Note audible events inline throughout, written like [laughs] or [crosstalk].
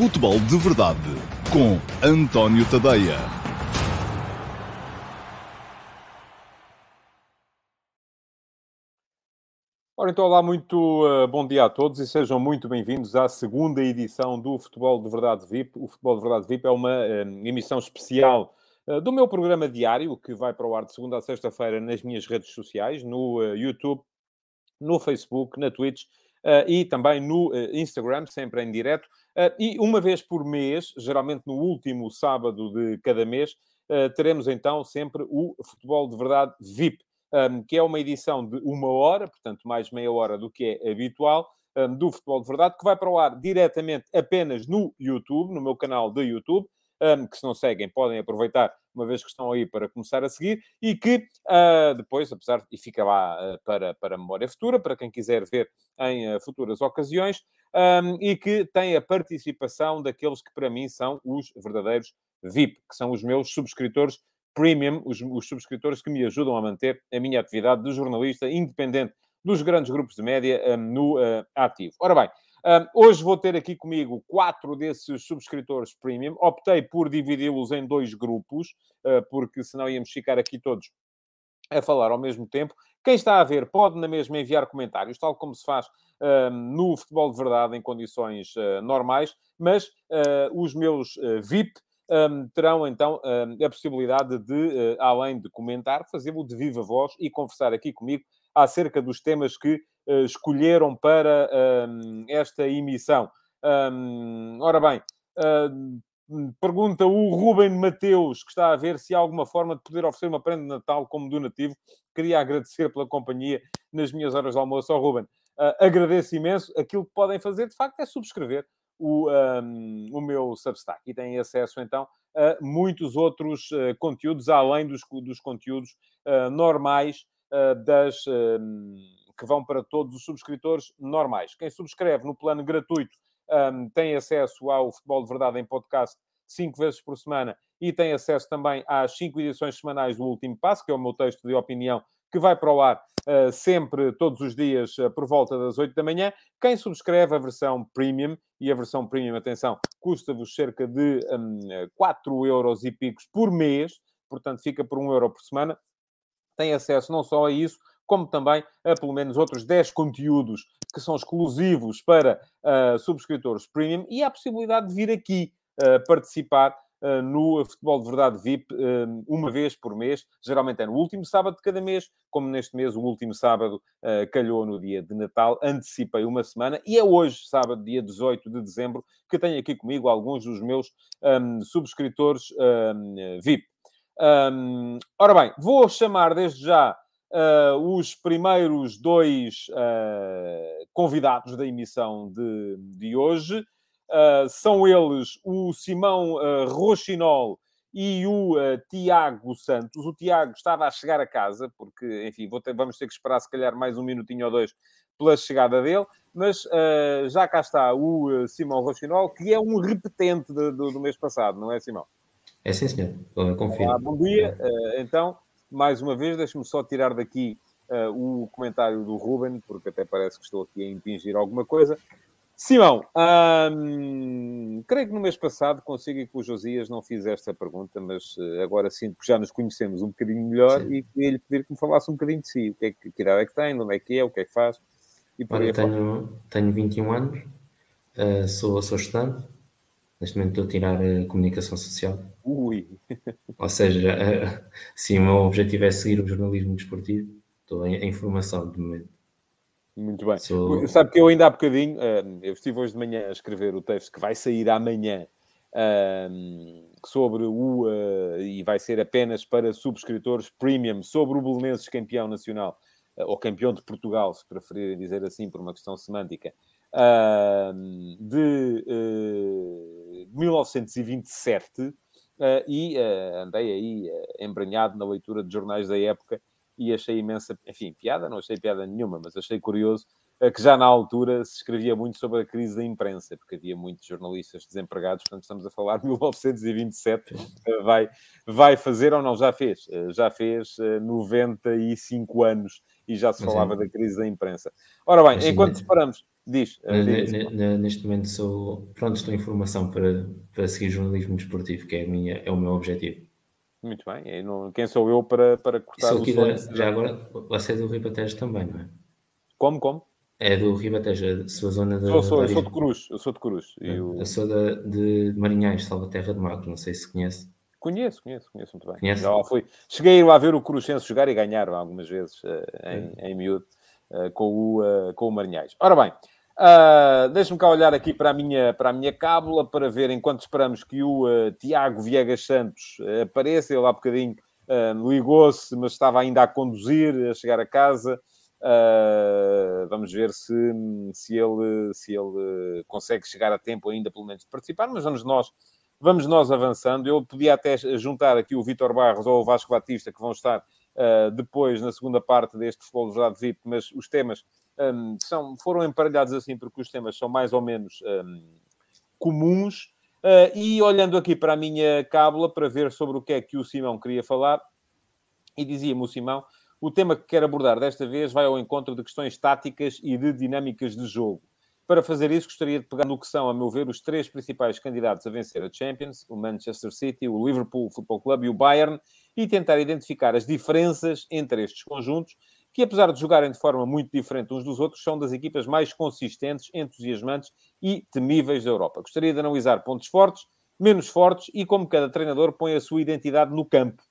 Futebol de Verdade com António Tadeia. Ora, então, olá, muito uh, bom dia a todos e sejam muito bem-vindos à segunda edição do Futebol de Verdade VIP. O Futebol de Verdade VIP é uma uh, emissão especial uh, do meu programa diário, que vai para o ar de segunda a sexta-feira nas minhas redes sociais, no YouTube, no Facebook, na Twitch e também no Instagram, sempre em direto. E uma vez por mês, geralmente no último sábado de cada mês, teremos então sempre o Futebol de Verdade VIP que é uma edição de uma hora, portanto, mais meia hora do que é habitual, do Futebol de Verdade, que vai para o ar diretamente apenas no YouTube, no meu canal de YouTube. Um, que se não seguem podem aproveitar, uma vez que estão aí para começar a seguir, e que uh, depois, apesar e fica lá uh, para, para memória futura, para quem quiser ver em uh, futuras ocasiões, um, e que tem a participação daqueles que para mim são os verdadeiros VIP, que são os meus subscritores Premium, os, os subscritores que me ajudam a manter a minha atividade de jornalista independente dos grandes grupos de média um, no ativo. Ora bem, um, hoje vou ter aqui comigo quatro desses subscritores premium. Optei por dividi-los em dois grupos, uh, porque senão íamos ficar aqui todos a falar ao mesmo tempo. Quem está a ver pode na mesma enviar comentários, tal como se faz uh, no futebol de verdade em condições uh, normais, mas uh, os meus VIP um, terão então um, a possibilidade de, uh, além de comentar, fazê-lo de viva voz e conversar aqui comigo acerca dos temas que uh, escolheram para um, esta emissão. ora bem, uh, pergunta o Ruben Mateus, que está a ver se há alguma forma de poder oferecer uma prenda de Natal como donativo. Queria agradecer pela companhia nas minhas horas de almoço ao Ruben. Uh, agradeço imenso. Aquilo que podem fazer, de facto, é subscrever o, um, o meu Substack e têm acesso então a muitos outros uh, conteúdos, além dos, dos conteúdos uh, normais uh, das, que vão para todos os subscritores normais. Quem subscreve no plano gratuito um, tem acesso ao Futebol de Verdade em podcast cinco vezes por semana e tem acesso também às cinco edições semanais do Último Passo, que é o meu texto de opinião que vai para o ar uh, sempre, todos os dias, uh, por volta das 8 da manhã. Quem subscreve a versão premium, e a versão premium, atenção, custa-vos cerca de um, 4 euros e picos por mês, portanto fica por 1 euro por semana, tem acesso não só a isso, como também a pelo menos outros 10 conteúdos que são exclusivos para uh, subscritores premium e a possibilidade de vir aqui participar uh, no Futebol de Verdade VIP uh, uma vez por mês, geralmente é no último sábado de cada mês, como neste mês o último sábado uh, calhou no dia de Natal, antecipei uma semana e é hoje, sábado, dia 18 de dezembro, que tenho aqui comigo alguns dos meus um, subscritores um, VIP. Um, ora bem, vou chamar desde já Uh, os primeiros dois uh, convidados da emissão de, de hoje. Uh, são eles o Simão Rochinol e o Tiago Santos. O Tiago estava a chegar a casa, porque, enfim, ter, vamos ter que esperar se calhar mais um minutinho ou dois pela chegada dele, mas já cá está o Simão Rochinol, que é um repetente do, mês passado, não é, Simão? É sim, senhor. Olá, bom dia. então, mais uma vez, deixe-me só tirar daqui o comentário do Ruben, porque até parece que estou aqui a impingir alguma coisa. Simão, hum, creio que no mês passado consigo que o Josias não fiz esta pergunta, mas uh, agora sinto que já nos conhecemos um bocadinho melhor Sim. e queria-lhe pedir que me falasse um bocadinho de si. O que é que, que idade é que tem, onde é que é, o que é que faz? E Olha, tenho, tenho 21 anos, uh, sou, sou estudante, neste momento estou a tirar a comunicação social. Ui! Ou seja, uh, sim, o meu objetivo é seguir o jornalismo desportivo, estou em, em formação de momento. Muito bem. Sou... Sabe que eu ainda há bocadinho, uh, eu estive hoje de manhã a escrever o texto que vai sair amanhã uh, sobre o, uh, e vai ser apenas para subscritores premium, sobre o Belenenses campeão nacional, ou campeão de Portugal, se preferirem dizer assim, por uma questão semântica, de 1927, e andei aí embranhado na leitura de jornais da época e achei imensa, enfim, piada, não achei piada nenhuma, mas achei curioso eh, que já na altura se escrevia muito sobre a crise da imprensa, porque havia muitos jornalistas desempregados, portanto estamos a falar de 1927, eh, vai, vai fazer ou não, já fez, eh, já fez 95 anos e já se falava da crise da imprensa. Ora bem, enquanto separamos, Diz. neste momento sou pronto, estou em formação para, para seguir jornalismo desportivo, que é, minha, é o meu objetivo. Muito bem. Não, quem sou eu para, para cortar o da, Já agora, você é do Ribatejo também, não é? Como, como? É do Ribatejo, a sua zona da... Sou, sou, eu sou de Cruz. Eu sou de Cruz. Eu, eu sou da, de Marinhais, Salvaterra de Magro, não sei se conhece. Conheço, conheço, conheço muito bem. Conhece? Já fui. Cheguei lá a ver o Cruzense jogar e ganhar algumas vezes uh, em, em miúdo com, o, uh, com o Marinhais. Ora bem, uh, deixa-me cá olhar aqui para a minha, para a minha cábula para ver enquanto esperamos que o Tiago Viegas Santos apareça. Ele há bocadinho ligou-se, mas estava ainda a conduzir, a chegar a casa. vamos ver se, se, ele, se ele consegue chegar a tempo ainda, pelo menos, de participar, mas vamos nós Vamos nós avançando. Eu podia até juntar aqui o Vitor Barros ou o Vasco Batista, que vão estar uh, depois na segunda parte deste Futebol de VIP, mas os temas um, são, foram emparelhados assim porque os temas são mais ou menos um, comuns. Uh, e olhando aqui para a minha cábula para ver sobre o que é que o Simão queria falar, e dizia-me o Simão, o tema que quero abordar desta vez vai ao encontro de questões táticas e de dinâmicas de jogo. Para fazer isso, gostaria de pegar no que são, a meu ver, os três principais candidatos a vencer a Champions, o Manchester City, o Liverpool Football Club e o Bayern, e tentar identificar as diferenças entre estes conjuntos, que apesar de jogarem de forma muito diferente uns dos outros, são das equipas mais consistentes, entusiasmantes e temíveis da Europa. Gostaria de analisar pontos fortes, menos fortes e como cada treinador põe a sua identidade no campo.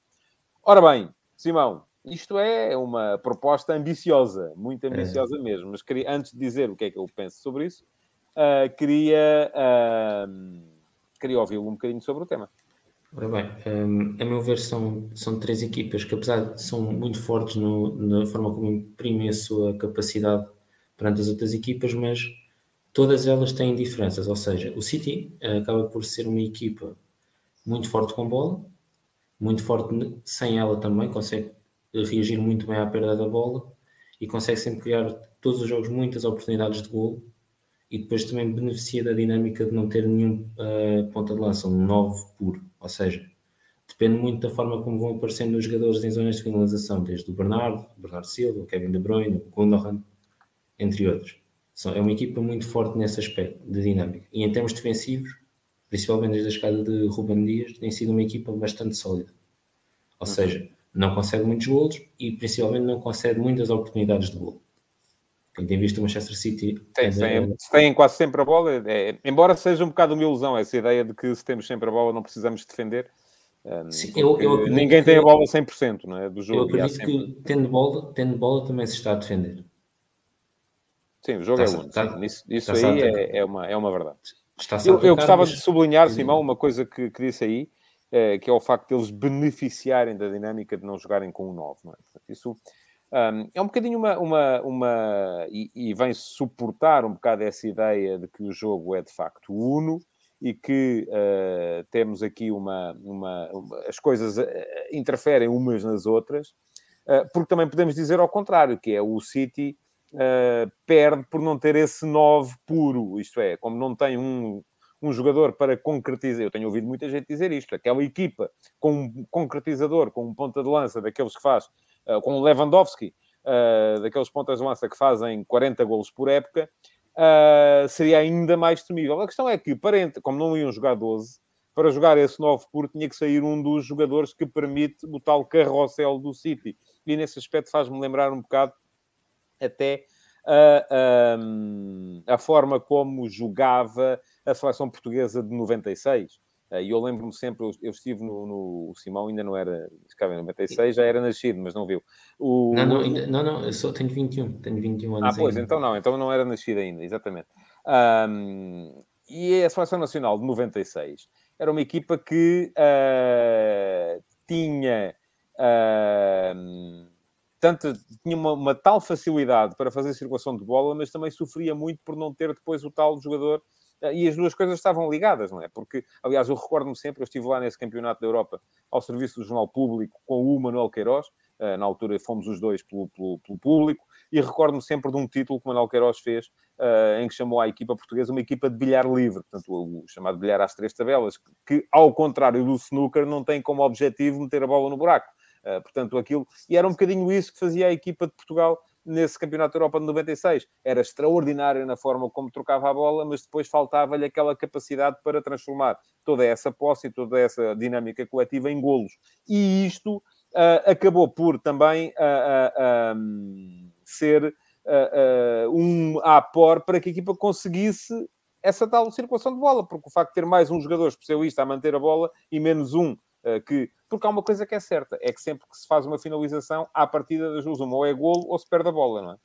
Ora bem, Simão, isto é uma proposta ambiciosa, muito é. ambiciosa é. mesmo. Mas queria, antes de dizer o que é que eu penso sobre isso, uh, queria, uh, queria ouvi-lo um bocadinho sobre o tema. Ora bem, um, a meu ver, são, são três equipas que, apesar de são muito fortes no, na forma como imprimem a sua capacidade perante as outras equipas, mas todas elas têm diferenças. Ou seja, o City uh, acaba por ser uma equipa muito forte com bola, muito forte sem ela também, consegue reagir muito bem à perda da bola e consegue sempre criar todos os jogos muitas oportunidades de gol e depois também beneficia da dinâmica de não ter nenhum uh, ponta de lança, um 9 puro, ou seja, depende muito da forma como vão aparecendo os jogadores em zonas de finalização, desde o Bernardo, o Bernardo Silva, o Kevin De Bruyne, o Gundogan, entre outros. É uma equipa muito forte nesse aspecto de dinâmica. E em termos defensivos, principalmente desde a escada de Ruben Dias, tem sido uma equipa bastante sólida. Ou uhum. seja, não concede muitos golos e principalmente não concede muitas oportunidades de gol. Quem tem visto o Manchester City. Tem, tem, tem quase sempre a bola, é, embora seja um bocado uma ilusão essa ideia de que se temos sempre a bola não precisamos defender. Um, Sim, eu, eu ninguém tem a bola 100% não é, do jogo. Eu acredito sempre... que tendo bola, tendo bola também se está a defender. Sim, o jogo está, é único. Está, isso, isso aí é, é, uma, é uma verdade. eu, eu gostava mas... de sublinhar, Simão, uma coisa que, que disse aí, é, que é o facto de eles beneficiarem da dinâmica de não jogarem com o 9. Não é? Portanto, isso um, é um bocadinho uma. uma, uma e, e, vem suportar um bocado essa ideia de que o jogo é de facto uno e que uh, temos aqui uma, uma, uma, As coisas uh, interferem umas nas outras, uh, porque também podemos dizer ao contrário, que é o City. perde por não ter esse 9 puro, isto é, como não tem um, um jogador para concretizar. Eu tenho ouvido muita gente dizer isto. Aquela equipa com um concretizador, com um ponta de lança daqueles que faz, uh, com o Lewandowski, uh, daqueles pontas de lança que fazem 40 golos por época, uh, seria ainda mais temível. A questão é que, para, como não iam jogar 12, para jogar esse 9 puro tinha que sair um dos jogadores que permite o tal carrossel do City. E nesse aspecto faz-me lembrar um bocado até a, a, a forma como jogava a seleção portuguesa de 96. Eh, e eu lembro-me sempre, eu, estive no, no, O Simão ainda não era. Em 96, já era nascido, mas não viu. O, não, não, ainda, não, não, eu só tenho 21, tenho 21 anos. Ah, pois, ainda. então não, então não era nascido ainda, exatamente. Um, e a Seleção Nacional de 96 era uma equipa que uh, tinha. Uh, tanto, tinha uma, uma, tal facilidade para fazer circulação de bola, mas também sofria muito por não ter depois o tal jogador e as duas coisas estavam ligadas, não é? Porque, aliás, eu recordo-me sempre, eu estive lá nesse campeonato da Europa ao serviço do Jornal Público com o Manuel Queiroz, eh, na altura fomos os dois pelo, pelo, pelo público, e recordo-me sempre de um título que o Manuel Queiroz fez, eh, em que chamou a equipa portuguesa uma equipa de bilhar livre, portanto, o chamado bilhar às três tabelas, que, ao contrário do snooker, não tem como objetivo meter a bola no buraco. portanto, aquilo... E era um bocadinho isso que fazia a equipa de Portugal nesse Campeonato da Europa de 96 era extraordinário na forma como trocava a bola, mas depois faltava-lhe aquela capacidade para transformar toda essa posse e toda essa dinâmica coletiva em golos. E isto uh, acabou por também uh, uh, ser um apor para que a equipa conseguisse essa tal circulação de bola, porque o facto de ter mais um jogador especialista a manter a bola e menos um que. Porque há uma coisa que é certa: é que sempre que se faz uma finalização, à partida das duas, uma ou é golo ou se perde a bola, não é?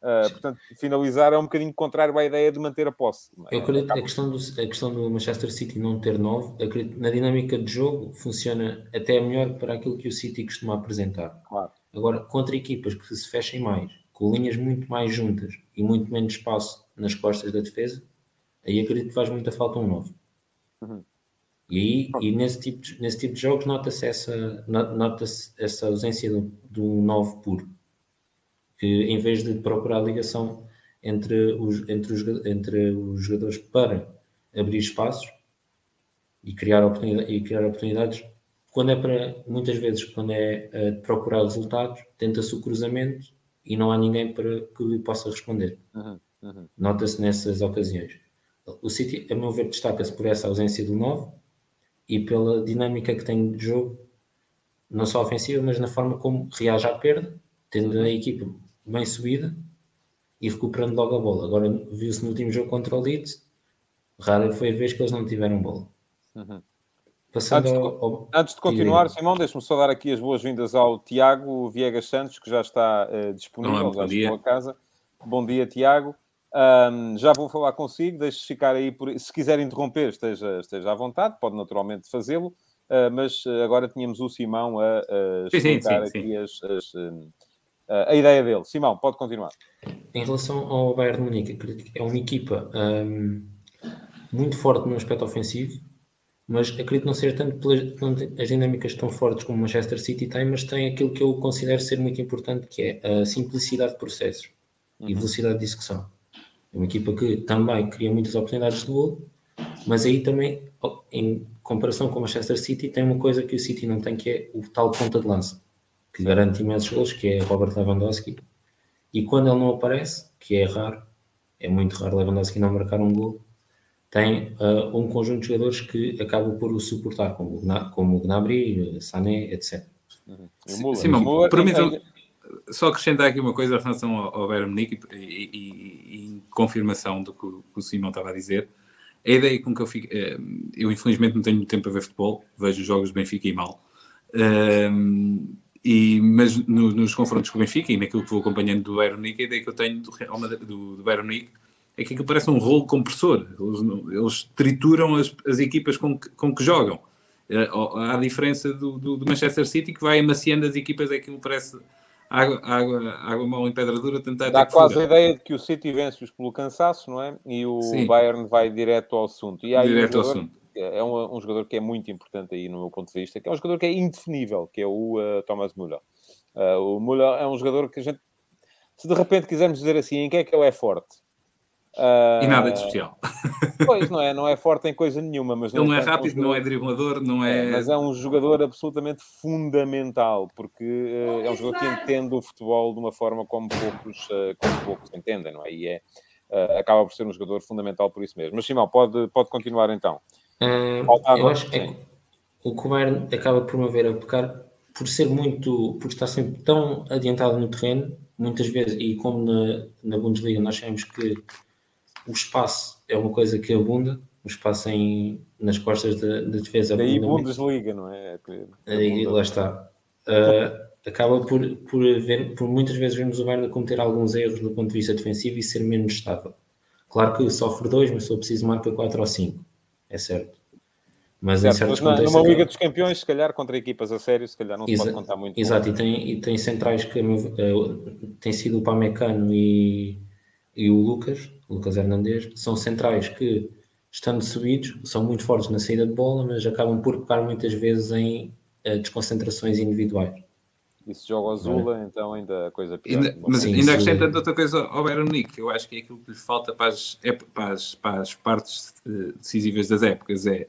Uh, portanto, finalizar é um bocadinho contrário à ideia de manter a posse. É? Eu acredito que a questão, do, a questão do Manchester City não ter 9, acredito, na dinâmica de jogo, funciona até melhor para aquilo que o City costuma apresentar. Claro. Agora, contra equipas que se fechem mais, com linhas muito mais juntas e muito menos espaço nas costas da defesa, aí acredito que faz muita falta um 9. Uhum. E e nesse tipo de, nesse tipo de jogos nota-se essa, nota essa ausência do, do 9 puro que em vez de procurar ligação entre os, entre os, entre os jogadores para abrir espaços e criar, oportunidade, e criar oportunidades, quando é para, muitas vezes, quando é uh, procurar resultados, tenta-se o cruzamento e não há ninguém para que lhe possa responder. Uhum, uhum. Nota-se nessas ocasiões. O City, a meu ver, destaca-se por essa ausência do 9 e pela dinâmica que tem de jogo, não só ofensiva, mas na forma como reage à perda, tendo a equipa bem subida e recuperando logo a bola. Agora viu-se no último jogo contra o Leeds, rara foi a vez que eles não tiveram bola. Uhum. Passando antes, ao, ao... antes de continuar, Simão, deixe-me só dar aqui as boas-vindas ao Tiago Viegas Santos, que já está uh, disponível, já chegou a casa. Bom dia, Tiago. Um, já vou falar consigo, deixe ficar aí, por... se quiser interromper, esteja, esteja à vontade, pode naturalmente fazê-lo, uh, mas uh, agora tínhamos o Simão a, a explicar sim, sim, sim, aqui as, as, a ideia dele. Simão, pode continuar. Em relação ao Bayern Munique, acredito que é uma equipa um, muito forte no aspecto ofensivo, mas acredito não ser tanto pelas as dinâmicas tão fortes como o Manchester City tem, mas tem aquilo que eu considero ser muito importante, que é a simplicidade de processos uhum. e velocidade de execução. É uma equipa que também cria muitas oportunidades de gol, mas aí também, em comparação com o Manchester City, tem uma coisa que o City não tem, que é o tal ponta de lança que garante imensos gols, que é Robert Lewandowski. E quando ele não aparece, que é raro, é muito raro Lewandowski não marcar um gol, tem uh, um conjunto de jogadores que acabam por o suportar, como, como o Gnabry, Sané, etc. Uhum. Sim, Sim permitam só acrescentar aqui uma coisa em relação ao, ao Bayern Munique e, e, e, confirmação do que o, que o Simão estava a dizer. A ideia com que eu fico. Eh, eu, infelizmente, não tenho tempo a ver futebol, vejo jogos de Benfica e mal. Um, e, mas no, nos confrontos com o Benfica e naquilo que vou acompanhando do Bayern Munique, a ideia que eu tenho do, do, do Bayern Munique é que aquilo parece um rolo compressor. Eles, eles trituram as, as equipas com que, com que jogam. Eh, há a diferença do, do, do, Manchester City que vai amaciando as equipas, é aquilo parece água, água, água mal em pedra dura. Tentar Dá quase a ideia de que o City vence-os pelo cansaço, não é? E o Sim. Bayern vai direto ao assunto. E direto ao assunto é um, um, jogador que é muito importante aí no meu ponto de vista, que é um jogador que é indefinível, que é o uh, Thomas Müller. Uh, o Müller é um jogador que a gente, se de repente quisermos dizer assim, em que é que ele é forte? Uh, e nada de especial. [laughs] Pois, não é, não é forte em coisa nenhuma. Mas ele não é rápido, um não é driblador, não é... é... Mas é um jogador absolutamente fundamental, porque uh, é um jogador que entende o futebol de uma forma como poucos, uh, como poucos entendem, não é? E é, acaba por ser um jogador fundamental por isso mesmo. Mas Simão, pode, pode continuar então. Uh, eu acho que é, o Bayern acaba por mover a pecar por ser muito, por estar sempre tão adiantado no terreno, muitas vezes, e como na, na Bundesliga nós sabemos que o espaço é uma coisa que abunda, o espaço em, nas costas da, da defesa. Daí Bundesliga, não é? Aí, lá está. Uh, acaba por, por, ver, por muitas vezes vemos o Bayern cometer alguns erros do ponto de vista defensivo e ser menos estável. Claro que sofre dois, mas for preciso marca 4 ou 5 é certo. Mas certo, em certos mas contextos. Numa Liga dos Campeões, se calhar contra equipas a sério, se calhar não se pode contar muito. Exato, e tem, e tem centrais que uh, tem sido o Pamecano e, e o Lucas, o Lucas Hernandes, são centrais que, estando subidos, são muito fortes na saída de bola, mas acabam por pecar muitas vezes em uh, desconcentrações individuais. E se joga Azula, é. então ainda a coisa pior. Ainda, mas Sim, ainda acrescentando outra coisa ao Bayern Munique, eu acho que é aquilo que lhe falta para as, para as, para as partes eh, decisivas das épocas, é,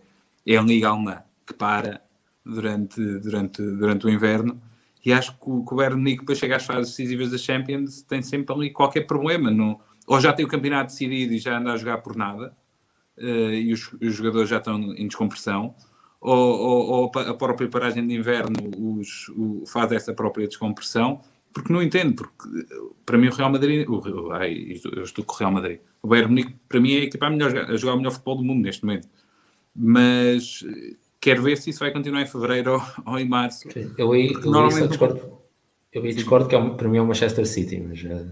é a Liga Alemã, que para durante, durante, durante o inverno E acho que o, que o Bayern Munique, para chegar às fases decisivas da Champions, tem sempre ali qualquer problema. Não, ou já tem o campeonato decidido e já anda a jogar por nada, uh, e os, os, jogadores já estão em descompressão, ou, ou, ou a própria paragem de inverno os, o, faz essa própria descompressão, porque não entendo, porque para mim o Real Madrid, o, ai, eu estou com o Real Madrid, o Bayern Munique para mim é a equipa a, melhor, a jogar o melhor futebol do mundo neste momento, mas quero ver se isso vai continuar em fevereiro ou, ou em março. Eu aí, eu normalmente discordo, eu aí discordo que é, para mim é o Manchester City, mas uh,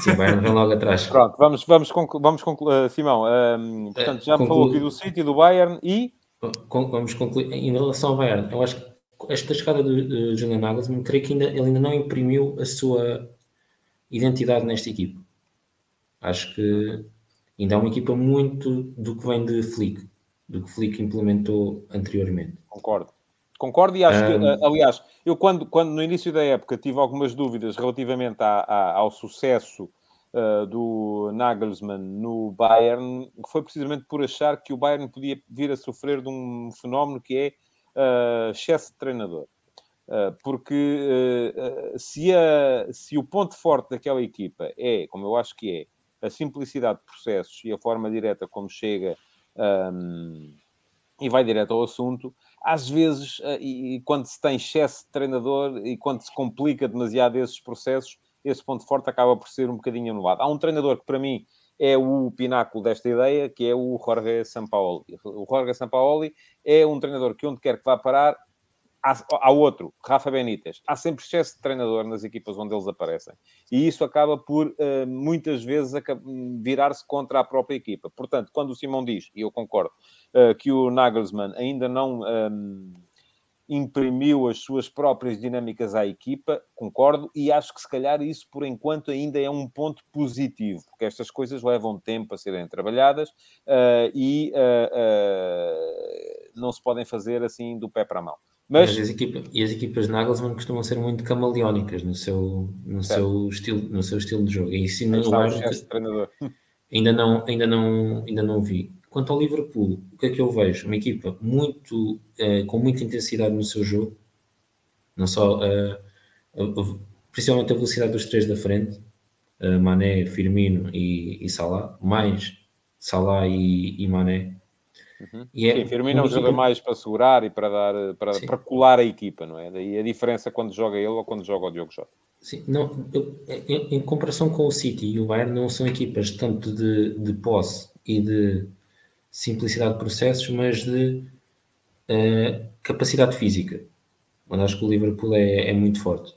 sim, vai vem logo atrás. Pronto, vamos, vamos, conclu vamos concluir, uh, Simão, uh, portanto já me falou aqui do City, do Bayern e... Vamos concluir, em relação ao Bayern, eu acho que esta chegada de, Julian Nagelsmann, creio que ainda, ele ainda não imprimiu a sua identidade nesta equipa. Acho que ainda é uma equipa muito do que vem de Flick do que Flick implementou anteriormente. Concordo. Concordo e acho que, aliás, eu quando, quando no início da época tive algumas dúvidas relativamente ao sucesso uh, do Nagelsmann no Bayern, foi precisamente por achar que o Bayern podia vir a sofrer de um fenómeno que é uh, excesso de treinador. Uh, porque se, a, se o ponto forte daquela equipa é, como eu acho que é, a simplicidade de processos e a forma direta como chega um, e vai direto ao assunto. Às vezes, uh, e, e, quando se tem excesso de treinador e quando se complica demasiado esses processos, esse ponto forte acaba por ser um bocadinho anulado. Há um treinador que, para mim, é o pináculo desta ideia, que é o Jorge Sampaoli. O Jorge Sampaoli é um treinador que, onde quer que vá parar, Há, há, outro, Rafa Benítez. Há sempre excesso de treinador nas equipas onde eles aparecem. E isso acaba por, uh, muitas vezes, virar-se contra a própria equipa. Portanto, quando o Simão diz, e eu concordo, uh, que o Nagelsmann ainda não um, ehm, imprimiu as suas próprias dinâmicas à equipa, concordo, e acho que se calhar isso, por enquanto, ainda é um ponto positivo, porque estas coisas levam tempo a serem trabalhadas uh, e não se podem fazer assim do pé para a mão. Mas... As equipas, e as equipas de Nagelsmann costumam ser muito camaleónicas no seu, no seu, estilo, no seu estilo de jogo. E isso no [laughs] ainda não, ainda, não, ainda não vi. Quanto ao Liverpool, o que é que eu vejo? Uma equipa muito, uh, com muita intensidade no seu jogo, não só, uh, principalmente a velocidade dos três da frente, uh, Mané, Firmino e, e Salah, mais Salah e, e Mané, Uhum. E é Sim, Firmino é um jogador mais para segurar e para dar para, para colar a equipa, não é? Daí a diferença quando joga ele ou quando joga o Diogo Jota. Sim, não, eu, em, em, comparação com o City e o Bayern não são equipas tanto de, de posse e de simplicidade de processos, mas de uh, capacidade física. Onde acho que o Liverpool é, é muito forte.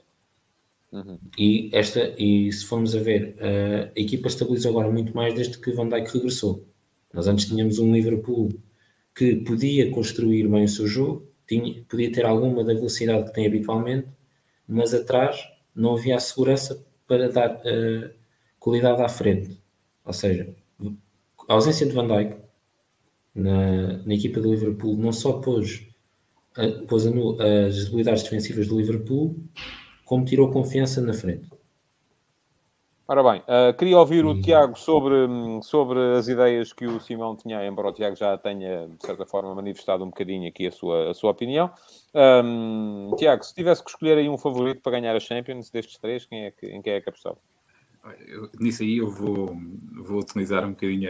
Uhum. E, esta, e se formos a ver, uh, a equipa estabilizou agora muito mais desde que Van Dijk regressou. Nós antes tínhamos um Liverpool que podia construir bem o seu jogo, tinha, podia ter alguma da velocidade que tem habitualmente, mas atrás não havia a segurança para dar uh, qualidade à frente. Ou seja, a ausência de Van Dijk na, na equipa do Liverpool não só pôs, uh, pôs as debilidades defensivas do Liverpool, como tirou confiança na frente. Ora bem, uh, queria ouvir o Tiago sobre, sobre as ideias que o Simão tinha, embora o Tiago já tenha, de certa forma, manifestado um bocadinho aqui a sua, a sua opinião. Um, Tiago, se tivesse que escolher aí um favorito para ganhar a Champions destes três, quem é que, em quem é que apostava? Nisso aí eu vou, vou utilizar um bocadinho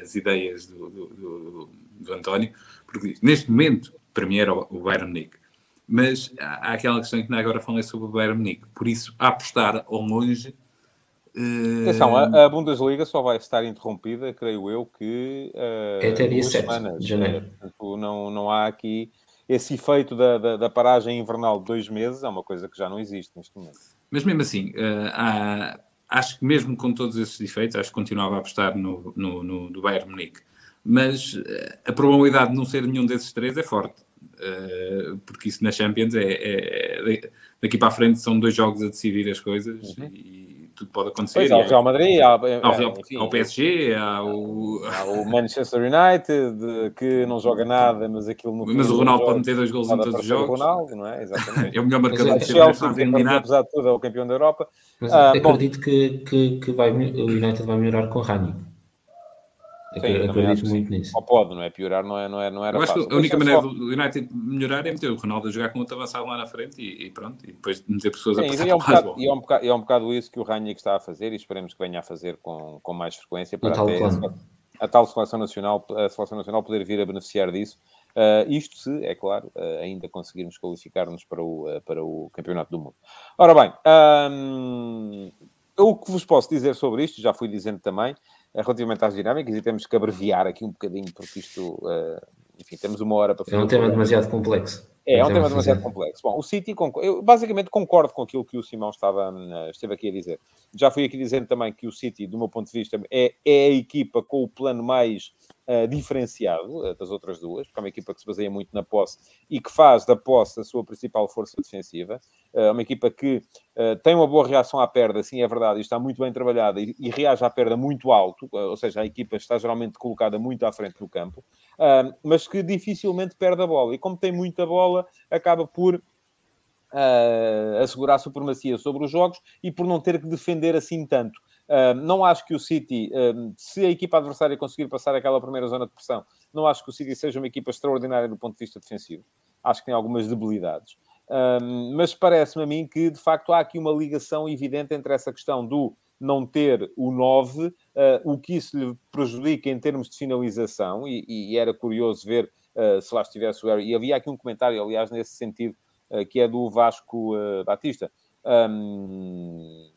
as ideias do, do, do, do António, porque neste momento, para mim, era o Bayern Munique. Mas há aquela questão que agora falei sobre o Bayern Munique. Por isso, a apostar ao longe Atenção, a, a, Bundesliga só vai estar interrompida, creio eu, que uh, é até dia 7 semanas. de janeiro. Portanto, não, não há aqui esse efeito da, da, da, paragem invernal de dois meses, é uma coisa que já não existe neste momento. Mas mesmo assim, uh, há, acho que mesmo com todos esses efeitos, acho que continuava a apostar no, no, no do Bayern Munique. Mas uh, a probabilidade de não ser nenhum desses três é forte. Uh, porque isso na Champions é, é, é, daqui para a frente são dois jogos a decidir as coisas uhum. e tudo pode acontecer. Pois, há o Real Madrid, há, ao, enfim, ao PSG, há o... há o Manchester United, que não joga nada, mas aquilo no Mas o Ronaldo pode meter dois gols em todos os jogos. O Ronaldo, não é? Exatamente. [laughs] é o melhor marcador de Chelsea, apesar de tudo, é o campeão da Europa. Mas ah, acredito bom. que, que, que vai, o United vai melhorar com o Rani. Sim, acredito muito nisso. Ou pode, não é? Piorar não, é, não, é, não era Eu acho fácil. que a única maneira do United melhorar é meter o Ronaldo a jogar com outro avançado lá na frente e, e pronto. E depois meter pessoas a Sim, passar e é, um bocado, e, é um bocado, e é um bocado isso que o Rangnick está a fazer e esperemos que venha a fazer com, com mais frequência para tal até plano. a, tal seleção nacional, a seleção nacional poder vir a beneficiar disso. Ah, isto se, é claro, ah, ainda conseguirmos qualificar-nos para o, ah, para o Campeonato do Mundo. Ora bem, ahm, o que vos posso dizer sobre isto, já fui dizendo também, relativamente às dinâmicas, e temos que abreviar aqui um bocadinho, porque isto, ah, enfim, temos uma hora para É um tema demasiado complexo. É, é um tema a demasiado complexo. Bom, o City, eu basicamente concordo com aquilo que o Simão estava, hum, esteve aqui a dizer. Já fui aqui dizendo também que o City, do meu ponto de vista, é, é a equipa com o plano mais ah, diferenciado ah, das outras duas, porque é uma equipa que se baseia muito na posse e que faz da posse a sua principal força defensiva. É uma equipa que tem uma boa reação à perda, sim, é verdade, e está muito bem trabalhada e, e reage à perda muito alto, ou seja, a equipa está geralmente colocada muito à frente do campo, mas que dificilmente perde a bola. E como tem muita bola, acaba por ah, assegurar a supremacia sobre os jogos e por não ter que defender assim tanto. Ah, não acho que o City, ah, se a equipa adversária conseguir passar aquela primeira zona de pressão, não acho que o City seja uma equipa extraordinária do ponto de vista defensivo. Acho que tem algumas debilidades. Mas parece-me a mim que, de facto, há aqui uma ligação evidente entre essa questão do não ter o 9, ah, o que isso lhe prejudica em termos de finalização, e, e era curioso ver se lá estivesse o Harry. E havia aqui um comentário, aliás, nesse sentido, ah, que é do Vasco ah, Batista. Ahm,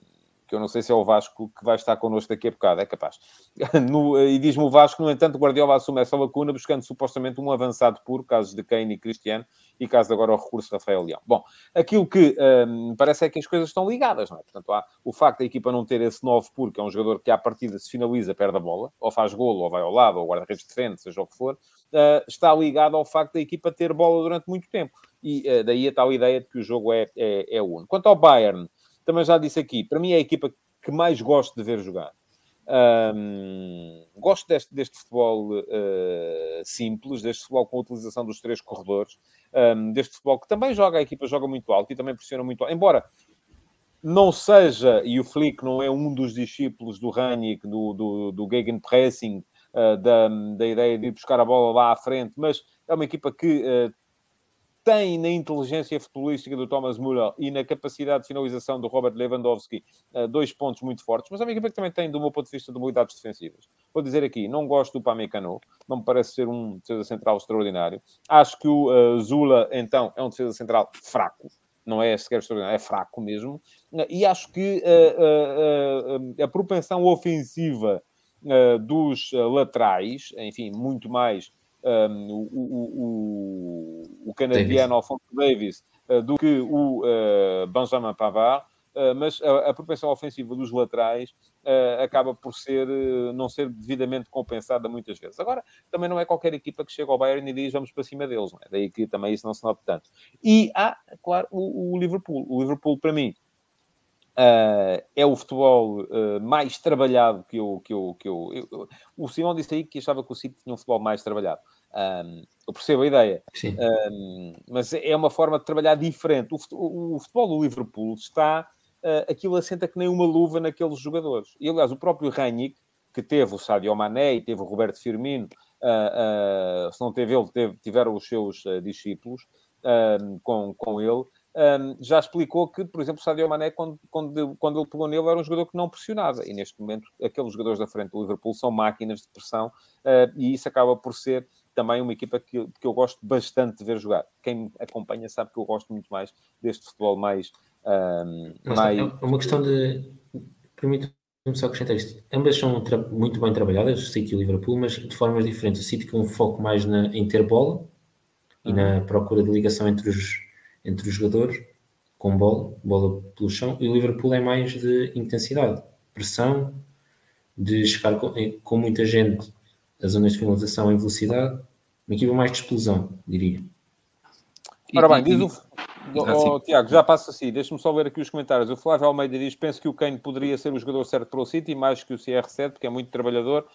que eu não sei se é o Vasco que vai estar connosco daqui a bocado, é capaz. [laughs] No- e diz-me o Vasco, no entanto, Guardiola assume essa lacuna buscando supostamente um avançado puro, casos de Kane e Cristiano, e caso agora o recurso de Rafael Leão. Bom, aquilo que hum, parece é que as coisas estão ligadas, não é? Portanto, há o facto da equipa não ter esse 9 puro, que é um jogador que à partida se finaliza, perde a bola, ou faz golo, ou vai ao lado, ou guarda-redes defende, seja o que for, uh, está ligado ao facto da equipa ter bola durante muito tempo. E uh, daí a tal ideia de que o jogo é, é, é único. Quanto ao Bayern, também já disse aqui, para mim é a equipa que mais gosto de ver jogar. Hum, gosto deste, deste futebol eh, simples, deste futebol com a utilização dos três corredores, hum, deste futebol que também joga, a equipa joga muito alto e também pressiona muito alto. Embora não seja, e o Flick não é um dos discípulos do Ranić, do, do, do Gegenpressing, eh, da, da ideia de ir buscar a bola lá à frente, mas é uma equipa que eh, tem na inteligência futebolística do Thomas Müller e na capacidade de finalização do Robert Lewandowski uh, dois pontos muito fortes, mas é uma equipa que também tem, do meu ponto de vista, debilidades defensivas. Vou dizer aqui, não gosto do Pamecano, não me parece ser um defesa central extraordinário. Acho que o uh, Zula, então, é um defesa central fraco, não é sequer extraordinário, é fraco mesmo. E acho que uh, a propensão ofensiva dos laterais, enfim, muito mais um, o, o, o, canadiano Alfonso Davis uh, do que o uh, Benjamin Pavard, uh, mas a, a, propensão ofensiva dos laterais acaba por ser, não ser devidamente compensada muitas vezes. Agora, também não é qualquer equipa que chega ao Bayern e diz vamos para cima deles, não é? daí que também isso não se nota tanto. E há, claro, o, o Liverpool. O Liverpool, para mim, Uh, é o futebol uh, mais trabalhado que eu, que eu, que eu, eu, O Simão disse aí que achava que o City tinha um futebol mais trabalhado. Um, eu percebo a ideia, um, mas é uma forma de trabalhar diferente. O, o, o futebol do Liverpool está. Uh, aquilo assenta que nem uma luva naqueles jogadores. E aliás, o próprio Rangnick, que teve o Sadio Mané e teve o Roberto Firmino, se não teve ele, teve, tiveram os seus discípulos com, com ele. Um, já explicou que, por exemplo, o Sadio Mané, quando, quando, quando ele pegou nele, era um jogador que não pressionava. E neste momento, aqueles jogadores da frente do Liverpool são máquinas de pressão uh, e isso acaba por ser também uma equipa que, que eu gosto bastante de ver jogar. Quem me acompanha sabe que eu gosto muito mais deste futebol mais... Um, mais... É uma questão de... Permite-me só acrescentar isto. Ambas são muito bem trabalhadas, o City e o Liverpool, mas de formas diferentes. O City com um foco mais na, em ter bola e uhum. na procura de ligação entre os entre os jogadores, com bola, bola pelo chão, e o Liverpool é mais de intensidade, pressão, de chegar com, com muita gente a zonas de finalização em velocidade, uma equipa mais de explosão, diria. Ora bem, diz o. Oh, oh, Tiago, já passa assim, deixa-me só ver aqui os comentários. O Flávio Almeida diz: penso que o Kane poderia ser o jogador certo para o City, mais que o CR7, porque é muito trabalhador.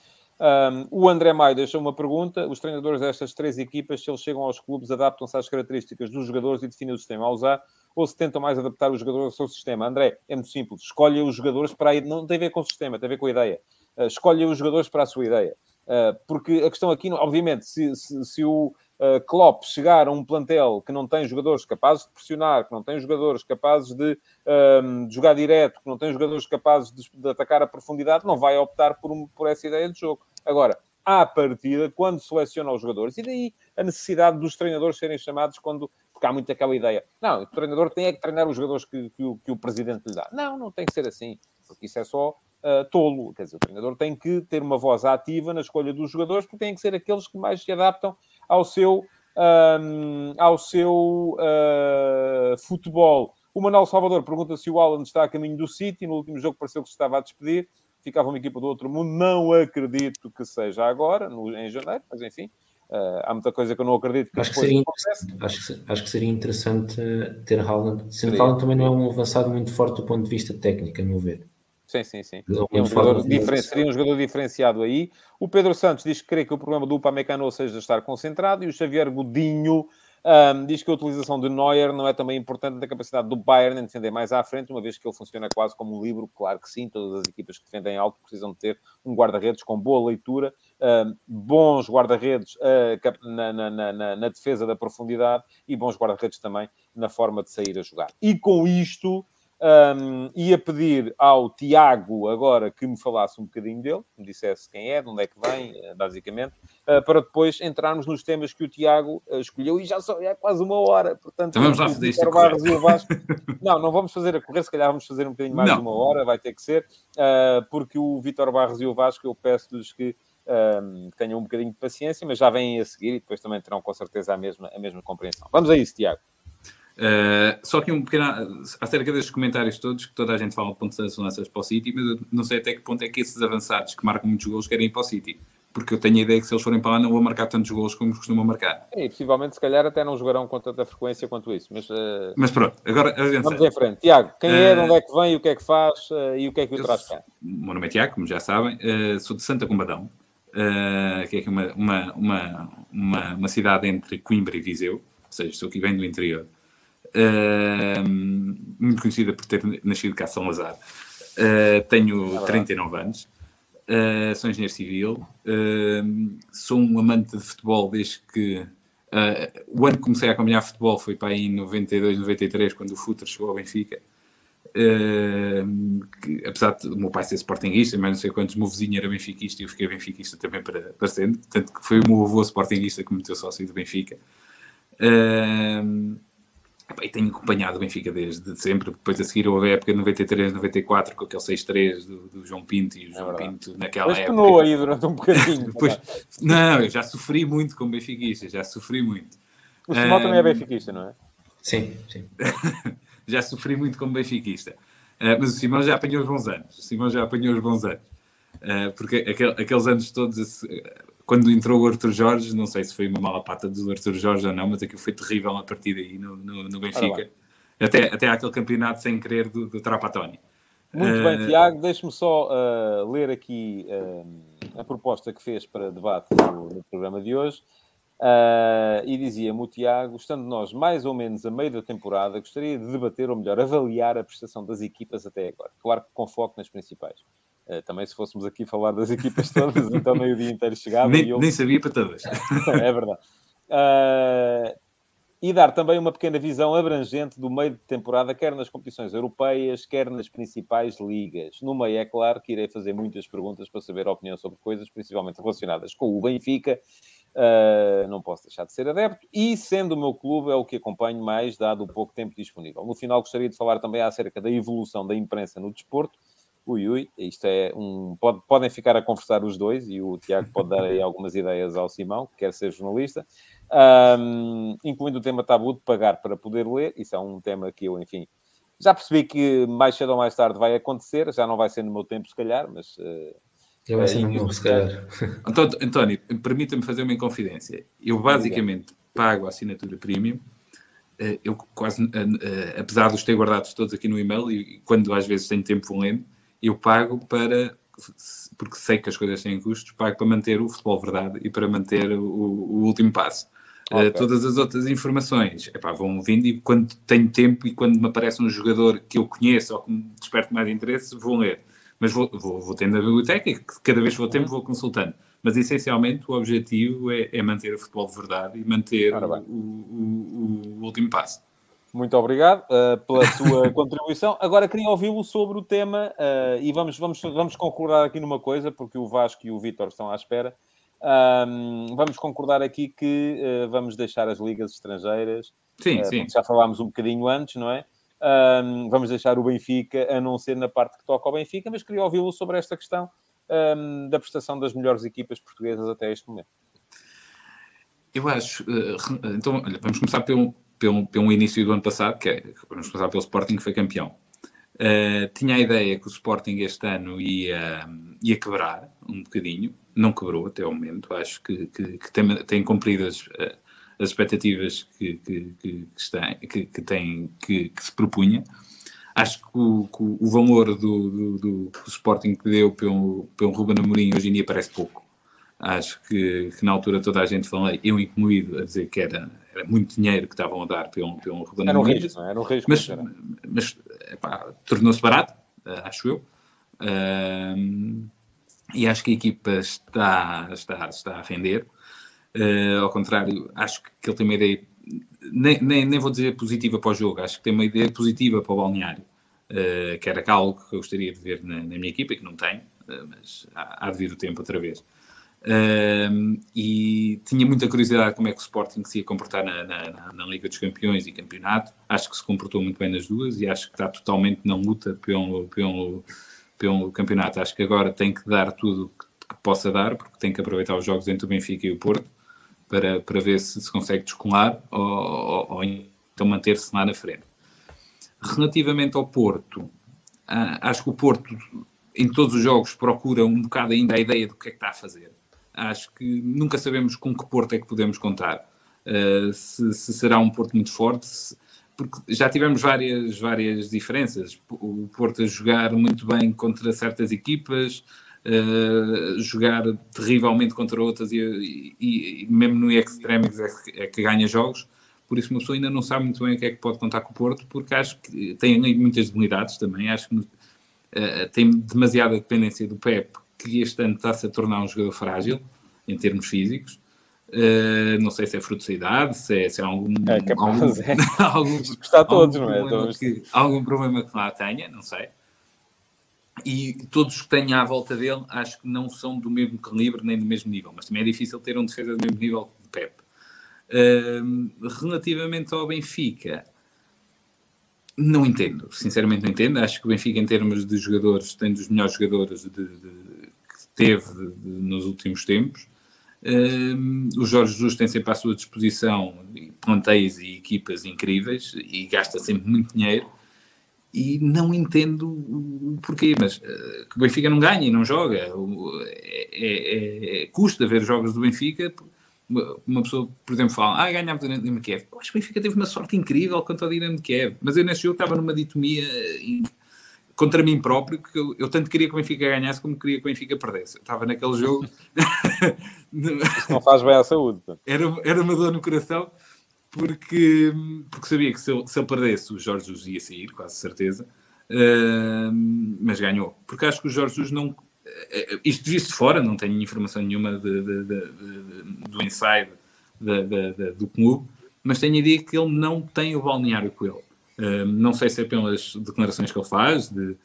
Um, o André Maio deixou uma pergunta. Os treinadores destas três equipas, se eles chegam aos clubes, adaptam-se às características dos jogadores e definem o sistema a usar, ou se tentam mais adaptar os jogadores ao seu sistema? André, é muito simples. Escolhe os jogadores para a... Não tem a ver com o sistema, tem a ver com a ideia. Uh, escolhe os jogadores para a sua ideia. Porque a questão aqui, obviamente, se, se, se o uh, Klopp chegar a um plantel que não tem jogadores capazes de pressionar, que não tem jogadores capazes de, de jogar direto, que não tem jogadores capazes de, de, atacar a profundidade, não vai optar por, um, por essa ideia de jogo. Agora, à partida, quando seleciona os jogadores, e daí a necessidade dos treinadores serem chamados quando. Porque há muito aquela ideia. Não, o treinador tem é que treinar os jogadores que, que, o, que o presidente lhe dá. Não, não tem que ser assim, porque isso é só uh, tolo. Quer dizer, o treinador tem que ter uma voz ativa na escolha dos jogadores, porque têm que ser aqueles que mais se adaptam ao seu, um, ao seu uh, futebol. O Manuel Salvador pergunta se o Alan está a caminho do City. No último jogo pareceu que se estava a despedir. Ficava uma equipa do outro mundo. Não acredito que seja agora, no, em janeiro, mas enfim. Uh, há muita coisa que eu não acredito que acho que seria acho que, acho que seria interessante ter Haaland. Sendo Haaland também não é um avançado muito forte do ponto de vista técnico, a meu ver. Sim, sim, sim. É um jogador diferen... Seria um jogador diferenciado aí. O Pedro Santos diz que crê que o problema do Upamecano seja estar concentrado e o Xavier Godinho um, diz que a utilização de Neuer não é também importante na capacidade do Bayern em defender mais à frente, uma vez que ele funciona quase como um livro. Claro que sim, todas as equipas que defendem alto precisam de ter um guarda-redes com boa leitura, um, bons guarda-redes uh, na, na, na, na defesa da profundidade e bons guarda-redes também na forma de sair a jogar. E com isto um, ia pedir ao Tiago agora que me falasse um bocadinho dele, me dissesse quem é, de onde é que vem, eh, basicamente, uh, para depois entrarmos nos temas que o Tiago uh, escolheu e já só é quase uma hora. Portanto, então vamos lá fazer isto. Vasco... [laughs] Não, não vamos fazer a correr, se calhar vamos fazer um bocadinho mais não. de uma hora, vai ter que ser, uh, porque o Vitor Barros e o Vasco, eu peço-lhes que tenham um bocadinho de paciência, mas já vêm a seguir e depois também terão com certeza a mesma, a mesma compreensão. Vamos a isso, Tiago. Uh, só que um pequeno acerca destes comentários todos, que toda a gente fala de pontos de lanças para o City, mas eu não sei até que ponto é que esses avançados que marcam muitos gols querem ir para o City. Porque eu tenho a ideia que se eles forem para lá não vão marcar tantos gols como costumam marcar. E possivelmente, se calhar, até não jogarão com tanta frequência quanto isso. Mas, uh... mas pronto, agora vamos em frente. Tiago, quem uh... é, de onde é que vem, o que é que faz uh, e o que é que o traz cá? O meu nome é Tiago, como já sabem, sou de Santa Combadão, que é uma, uma, uma, uma, uma cidade entre Coimbra e Viseu, ou seja, sou aqui bem do interior muito conhecida por ter nascido cá São Lazar. Uh, tenho é 39 anos, uh, sou engenheiro civil, uh, sou um amante de futebol desde que o ano que comecei a acompanhar futebol foi para aí em 92, 93, quando o Futre chegou ao Benfica. Que, apesar de o meu pai ser sportinguista, mas não sei quantos, o meu vizinho era benfiquista e eu fiquei benfiquista também para, para sempre. Tanto que foi o meu avô sportinguista que me meteu sócio do Benfica. Uh, e tenho acompanhado o Benfica desde sempre, depois a seguir houve a época de 93, 94, com aquele 6-3 do, do, João Pinto e o é João verdade. Pinto naquela Mas época. Mas aí durante um bocadinho. [laughs] depois, não, eu já sofri muito como benfiquista, já sofri muito. O Simão um, também é benfiquista, não é? Sim, sim. [laughs] já sofri muito como benfiquista. Uh, mas o Simão já apanhou os bons anos. O Simão já apanhou os bons anos. Uh, porque aquel, aqueles anos todos, quando entrou o Arthur Jorge, não sei se foi uma mala pata do Arthur Jorge ou não, mas aquilo foi terrível a partir daí no, no, no Benfica. Até, até aquele campeonato sem querer do, do Trapattoni. Muito uh, bem, Tiago. Deixe-me só uh, ler aqui uh, a proposta que fez para debate no, no programa de hoje. E dizia-me o Tiago, estando nós mais ou menos a meio da temporada, gostaria de debater, ou melhor, avaliar a prestação das equipas até agora. Claro que com foco nas principais. Uh, também se fôssemos aqui falar das equipas todas, [laughs] então meio dia inteiro chegava. nem, eu... nem sabia para todas. [laughs] é verdade. Uh, e dar também uma pequena visão abrangente do meio de temporada, quer nas competições europeias, quer nas principais ligas. No meio, é claro que irei fazer muitas perguntas para saber a opinião sobre coisas, principalmente relacionadas com o Benfica. Uh, não posso deixar de ser adepto. E, sendo o meu clube, é o que acompanho mais, dado o pouco tempo disponível. No final, gostaria de falar também acerca da evolução da imprensa no desporto ui, ui, isto é um. Pode, podem ficar a conversar os dois e o Tiago pode dar aí algumas ideias ao Simão, que quer ser jornalista, um, incluindo o tema tabu de pagar para poder ler. Isso é um tema que eu, enfim, já percebi que mais cedo ou mais tarde vai acontecer, já não vai ser no meu tempo, se calhar, mas. Uh, já vai ser no meu, se calhar. [laughs] [laughs] António, António permita-me fazer uma inconfidência. Eu basicamente pago a assinatura premium eh, eu quase, eh, apesar de os ter guardados todos aqui no e-mail, e quando às vezes tenho tempo vou lendo, eu pago para, porque sei que as coisas têm custos, pago para manter o futebol verdade e para manter o, o último passo. Eh, okay. Uh, todas as outras informações epá, vão vindo e quando tenho tempo e quando me aparece um jogador que eu conheço ou que me desperte mais interesse, vou ler. Mas vou, vou, vou tendo a biblioteca e cada vez que vou tempo vou consultando. Mas essencialmente o objetivo é, é manter o futebol de verdade e manter o, o, o, último passo. Muito obrigado uh, pela sua [laughs] contribuição. Agora queria ouvi-lo sobre o tema uh, e vamos, vamos, vamos concordar aqui numa coisa, porque o Vasco e o Vítor estão à espera. Um, vamos concordar aqui que uh, vamos deixar as ligas estrangeiras. Sim, sim. Já falámos um bocadinho antes, não é? Um, vamos deixar o Benfica, a não ser na parte que toca ao Benfica, mas queria ouvi-lo sobre esta questão um, da prestação das melhores equipas portuguesas até este momento. Eu acho. Uh, então, olha, vamos começar pelo, pelo, pelo início do ano passado, que é, vamos começar pelo Sporting, que foi campeão. Uh, tinha a ideia que o Sporting este ano ia, ia quebrar um bocadinho, não quebrou até o momento. Acho que, que, que tem, tem cumprido as, uh, as expectativas que, que, que, está, que, que, tem, que, que se propunha. Acho que o, o valor do, do, do, do, Sporting que deu pelo, pelo Ruben Amorim hoje em dia parece pouco. Acho que, que na altura toda a gente falou, eu incluído, a dizer que era, era muito dinheiro que estavam a dar pelo, pelo Ruben. Era um risco, era um risco. Mas, mas tornou-se barato, eh, acho eu. E acho que a equipa está, está, está a render. Uh, ao contrário, acho que ele tem uma ideia, nem, nem, nem vou dizer positiva para o jogo, acho que tem uma ideia positiva para o balneário, uh, que era algo que eu gostaria de ver na, na minha equipa, que não tenho, uh, mas há, há de vir o tempo outra vez. e tinha muita curiosidade como é que o Sporting se ia comportar na, na, na, Liga dos Campeões e Campeonato. Acho que se comportou muito bem nas duas e acho que está totalmente na luta pelo, pelo, pelo campeonato. Acho que agora tem que dar tudo que possa dar, porque tem que aproveitar os jogos entre o Benfica e o Porto para, para ver se se consegue descolar ou, ou, ou então manter-se lá na frente. Relativamente ao Porto, ah, acho que o Porto, em todos os jogos, procura um bocado ainda a ideia do que é que está a fazer. Acho que nunca sabemos com que Porto é que podemos contar. Uh, se, se, será um Porto muito forte, se, porque já tivemos várias, várias diferenças. O Porto a jogar muito bem contra certas equipas, uh, jogar terrivelmente contra outras e, e, e mesmo no extremis é, que, é que ganha jogos. Por isso, uma pessoa ainda não sabe muito bem o que é que pode contar com o Porto, porque acho que tem muitas debilidades também. Acho que uh, tem demasiada dependência do Pep, que este ano está-se a tornar um jogador frágil em termos físicos. Uh, não sei se é fruto da idade, se é, se é algum. É capaz, algum, é. [laughs] algum, está todos, não é? Que, algum problema que lá tenha, não sei e todos que têm à volta dele acho que não são do mesmo calibre nem do mesmo nível, mas também é difícil ter um defesa do mesmo nível que o Pep. Uh, relativamente ao Benfica, não entendo, sinceramente não entendo. Acho que o Benfica, em termos de jogadores, tem dos melhores jogadores de, de, que teve de, nos últimos tempos. Uh, o Jorge Jesus tem sempre à sua disposição plantéis e equipas incríveis e gasta sempre muito dinheiro e não entendo o porquê, mas uh, que o Benfica não ganha e não joga. É, é, é, custa ver jogos do Benfica. Uma pessoa, por exemplo, fala, ah, ganhámos o Dinamo de acho que o Benfica teve uma sorte incrível contra o Dinamo de Kiev, mas eu nesse jogo estava numa ditomia contra mim próprio, que eu, eu, tanto queria que o Benfica ganhasse como queria que o Benfica perdesse. Eu estava naquele jogo. Isso não faz bem à saúde. Era, era uma dor no coração porque, porque sabia que se ele, se ele perdesse, o Jorge Jesus ia sair, quase certeza, uh, mas ganhou. Porque acho que o Jorge Jesus não. Uh, isto visto de fora, não tenho informação nenhuma de, de, de, do inside do clube, mas tenho a ideia que ele não tem o balneário com ele. Não sei se é pelas declarações que ele faz, de,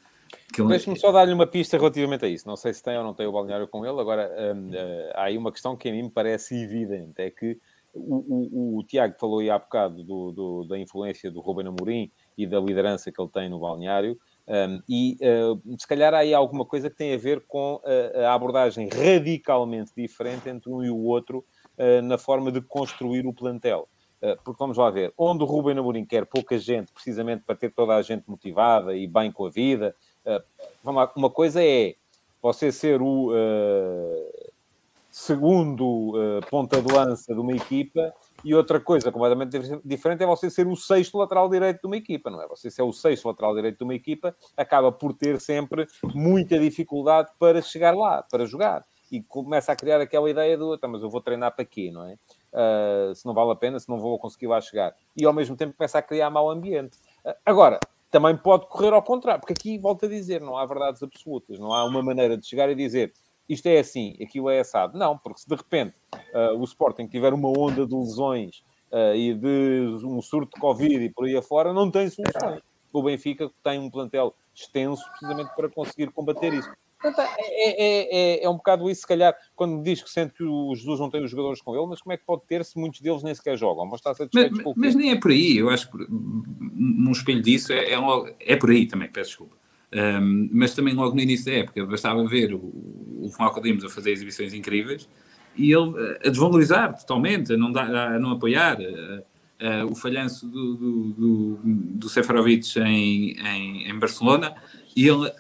ele... Deixe-me só dar-lhe uma pista relativamente a isso. Não sei se tem ou não tem o balneário com ele. Agora, um, uh, há aí uma questão que a mim me parece evidente: é que o, o, o, Tiago falou aí há bocado do, do, da influência do Ruben Amorim e da liderança que ele tem no balneário. Um, e uh, se calhar há aí alguma coisa que tem a ver com a, a abordagem radicalmente diferente entre um e o outro uh, na forma de construir o plantel. Uh, porque vamos lá ver, onde o Ruben Amorim quer pouca gente, precisamente para ter toda a gente motivada e bem com a vida, vamos lá, uma coisa é você ser o segundo uh, ponta de lança de uma equipa e outra coisa completamente diferente é você ser o sexto lateral direito de uma equipa, não é? Você ser o sexto lateral direito de uma equipa acaba por ter sempre muita dificuldade para chegar lá, para jogar. E começa a criar aquela ideia do, tá, mas eu vou treinar para quê, não é? Uh, se não vale a pena, se não vou conseguir lá chegar. E ao mesmo tempo começa a criar mau ambiente. Uh, agora, também pode correr ao contrário, porque aqui, volto a dizer, não há verdades absolutas, não há uma maneira de chegar e dizer isto é assim, aquilo é assado. Não, porque se de repente uh, o Sporting tiver uma onda de lesões e de um surto de Covid e por aí afora, não tem soluções. O Benfica tem um plantel extenso precisamente para conseguir combater isso. Portanto, é, é, é, é, um bocado isso, se calhar, quando me diz que sente que o Jesus não tem os jogadores com ele, mas como é que pode ter se muitos deles nem sequer jogam? Mas, está mas, mas nem é por aí, eu acho que num espelho disso é, é, é por aí também, peço desculpa. Um, mas também logo no início da época bastava ver o, o Falco Dimos a fazer exibições incríveis e ele a desvalorizar totalmente, a não, dar, a não apoiar. A, a, o falhanço do, do, do, do Seferovic em, em, em Barcelona e ele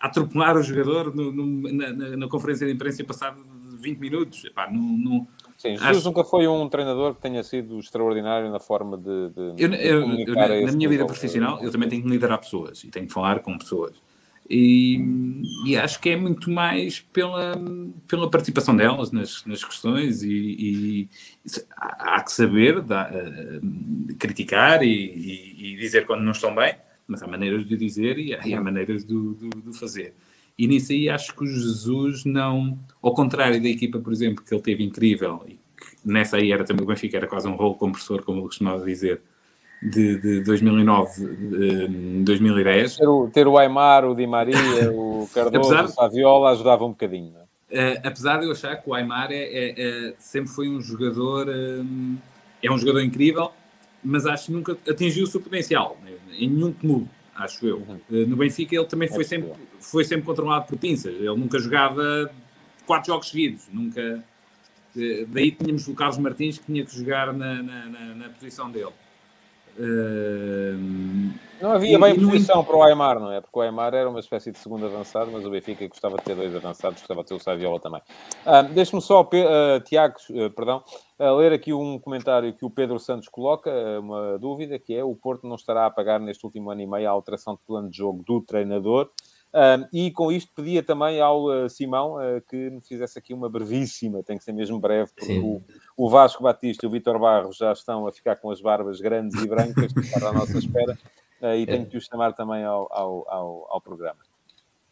atropelar o jogador no, no, na, na, conferência de imprensa passado 20 minutos. Epá, não, Sim, Jesus acho... nunca foi um treinador que tenha sido extraordinário na forma de. de, eu, eu, eu na, minha vida profissional, eu também tenho que liderar pessoas e tenho que falar com pessoas. E, e acho que é muito mais pela, pela participação delas nas, nas questões e, e há que saber uh, criticar e, e, e, dizer quando não estão bem, mas há maneiras de dizer e há, e há maneiras de, de fazer. E nisso aí acho que o Jesus não, ao contrário da equipa, por exemplo, que ele teve incrível, e que nessa aí era também o Benfica, era quase um rolo compressor, como ele costumava dizer, de, de 2009, de 2010. Ter o, ter o Aymar, o Di Maria, [laughs] o Cardoso, Apesar... o Saviola ajudava um bocadinho. Uh, apesar de eu achar que o Aymar é, é, é sempre foi um jogador, um, é um jogador incrível, mas acho que nunca atingiu o seu potencial né, em nenhum clube acho eu. Uhum. Eh, no Benfica ele também é foi, sempre, foi sempre controlado por pinças. Ele nunca jogava quatro jogos seguidos. Nunca. Eh, daí tínhamos o Carlos Martins que tinha que jogar na, na, na, na posição dele. Uh, não havia bem posição para o Aymar, não é? Porque o Aymar era uma espécie de segundo avançado, mas o Benfica gostava de ter dois avançados, gostava de ter o Saviola também. Uh, Deixe-me só, uh, Tiago, uh, perdão, uh, ler aqui um comentário que o Pedro Santos coloca, uma dúvida, que é o Porto não estará a pagar neste último ano e meio a alteração de plano de jogo do treinador. Uh, e com isto pedia também ao uh, Simão uh, que me fizesse aqui uma brevíssima, tem que ser mesmo breve, porque o, o, Vasco Batista e o Vitor Barros já estão a ficar com as barbas grandes e brancas para a nossa espera e tenho que os chamar também ao, ao, ao, ao programa.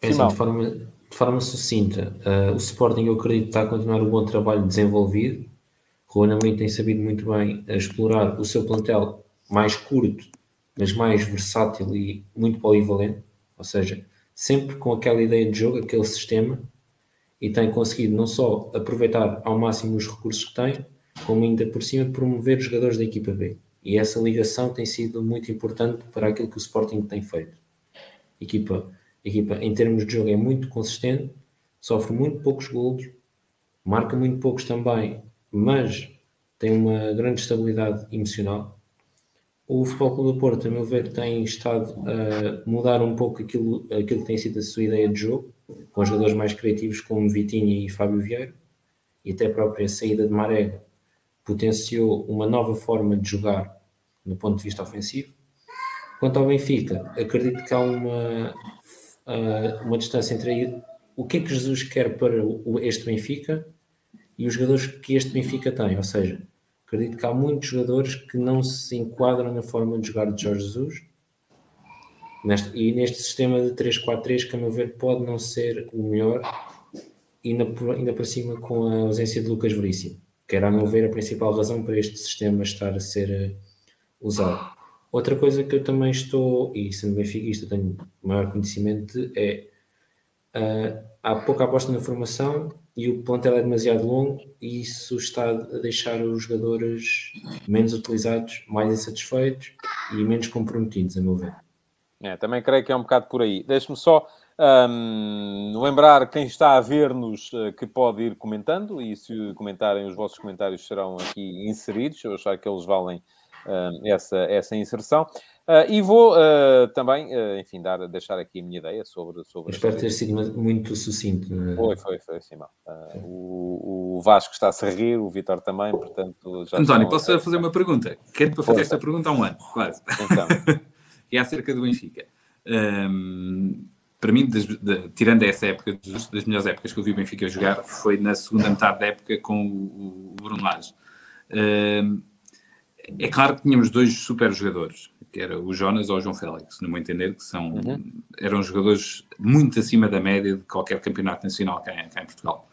É assim, de, forma, de forma sucinta, o Sporting eu acredito que está a continuar o bom trabalho desenvolvido. Juan Amorim tem sabido muito bem explorar o seu plantel mais curto, mas mais versátil e muito polivalente, ou seja, sempre com aquela ideia de jogo, aquele sistema, e tem conseguido não só aproveitar ao máximo os recursos que tem, como ainda por cima promover os jogadores da equipa B. E essa ligação tem sido muito importante para aquilo que o Sporting tem feito. Equipa, equipa em termos de jogo, é muito consistente, sofre muito poucos golos, marca muito poucos também, mas tem uma grande estabilidade emocional o Futebol Clube do Porto, a meu ver, tem estado a mudar um pouco aquilo, aquilo que tem sido a sua ideia de jogo, com jogadores mais criativos como Vitinha e Fábio Vieira, e até a própria saída de Marega potenciou uma nova forma de jogar no ponto de vista ofensivo. Quanto ao Benfica, acredito que há uma, uma distância entre o que é que Jesus quer para este Benfica e os jogadores que este Benfica tem, ou seja, Acredito que há muitos jogadores que não se enquadram na forma de jogar de Jorge Jesus. Neste, e neste sistema de 3-4-3, que a meu ver pode não ser o melhor, ainda, ainda por cima com a ausência de Lucas Veríssimo, que era a meu ver a principal razão para este sistema estar a ser uh, usado. Outra coisa que eu também estou, e sendo benfiquista tenho maior conhecimento, é uh, há pouca aposta na formação e o plantel é demasiado longo e isso está a deixar os jogadores menos utilizados, mais insatisfeitos e menos comprometidos, a meu ver. É, também creio que é um bocado por aí. Deixe-me só um, lembrar quem está a ver-nos uh, que pode ir comentando e se comentarem, os vossos comentários serão aqui inseridos, eu achar que eles valem essa, essa inserção. Uh, e vou uh, também, uh, enfim, dar, deixar aqui a minha ideia sobre. sobre espero ter sido muito sucinto. É? Foi, foi, foi, Simão. O, o, Vasco está-se a rir, o Vitor também, portanto. António, posso a... fazer uma pergunta? Quero para fazer esta pergunta há um ano, quase. Então. e [laughs] é acerca do Benfica. Um, para mim, das, de, tirando essa época, das, das, melhores épocas que eu vi o Benfica jogar, foi na segunda metade da época com o, o Bruno Lage. Um, é claro que tínhamos dois super jogadores, que era o Jonas ou o João Félix, no meu entender, que são, uhum. eram jogadores muito acima da média de qualquer campeonato nacional cá em, cá em Portugal.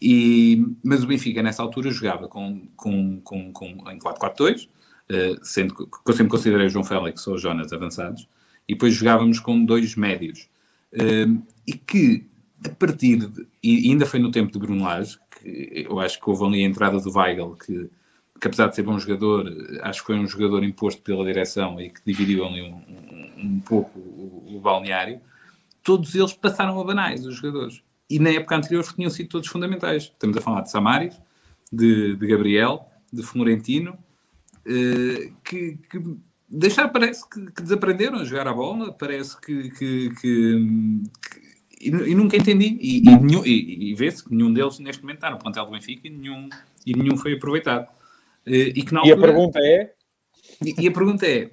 E, mas o Benfica, nessa altura, jogava com, com, com, com em 4-4-2, uh, eh, sendo que eu sempre considerei o João Félix ou o Jonas avançados, e depois jogávamos com dois médios. Uh, e que, a partir de, e ainda foi no tempo de Bruno Lage, que eu acho que houve ali a entrada do Weigl, que que apesar de ser bom jogador, acho que foi um jogador imposto pela direção e que dividiu ali um, um, um pouco o, o, balneário, todos eles passaram a banais, os jogadores. E na época anterior tinham sido todos fundamentais. Estamos a falar de Samaris, de, de Gabriel, de Florentino, eh, que, que deixar parece que, que, desaprenderam a jogar a bola, parece que, que, que e, e, nunca entendi. E, e, e, vê-se que nenhum deles neste momento está no plantel do Benfica e nenhum, e nenhum foi aproveitado. Eh, e, que altura, e a pergunta é? E, e a pergunta é: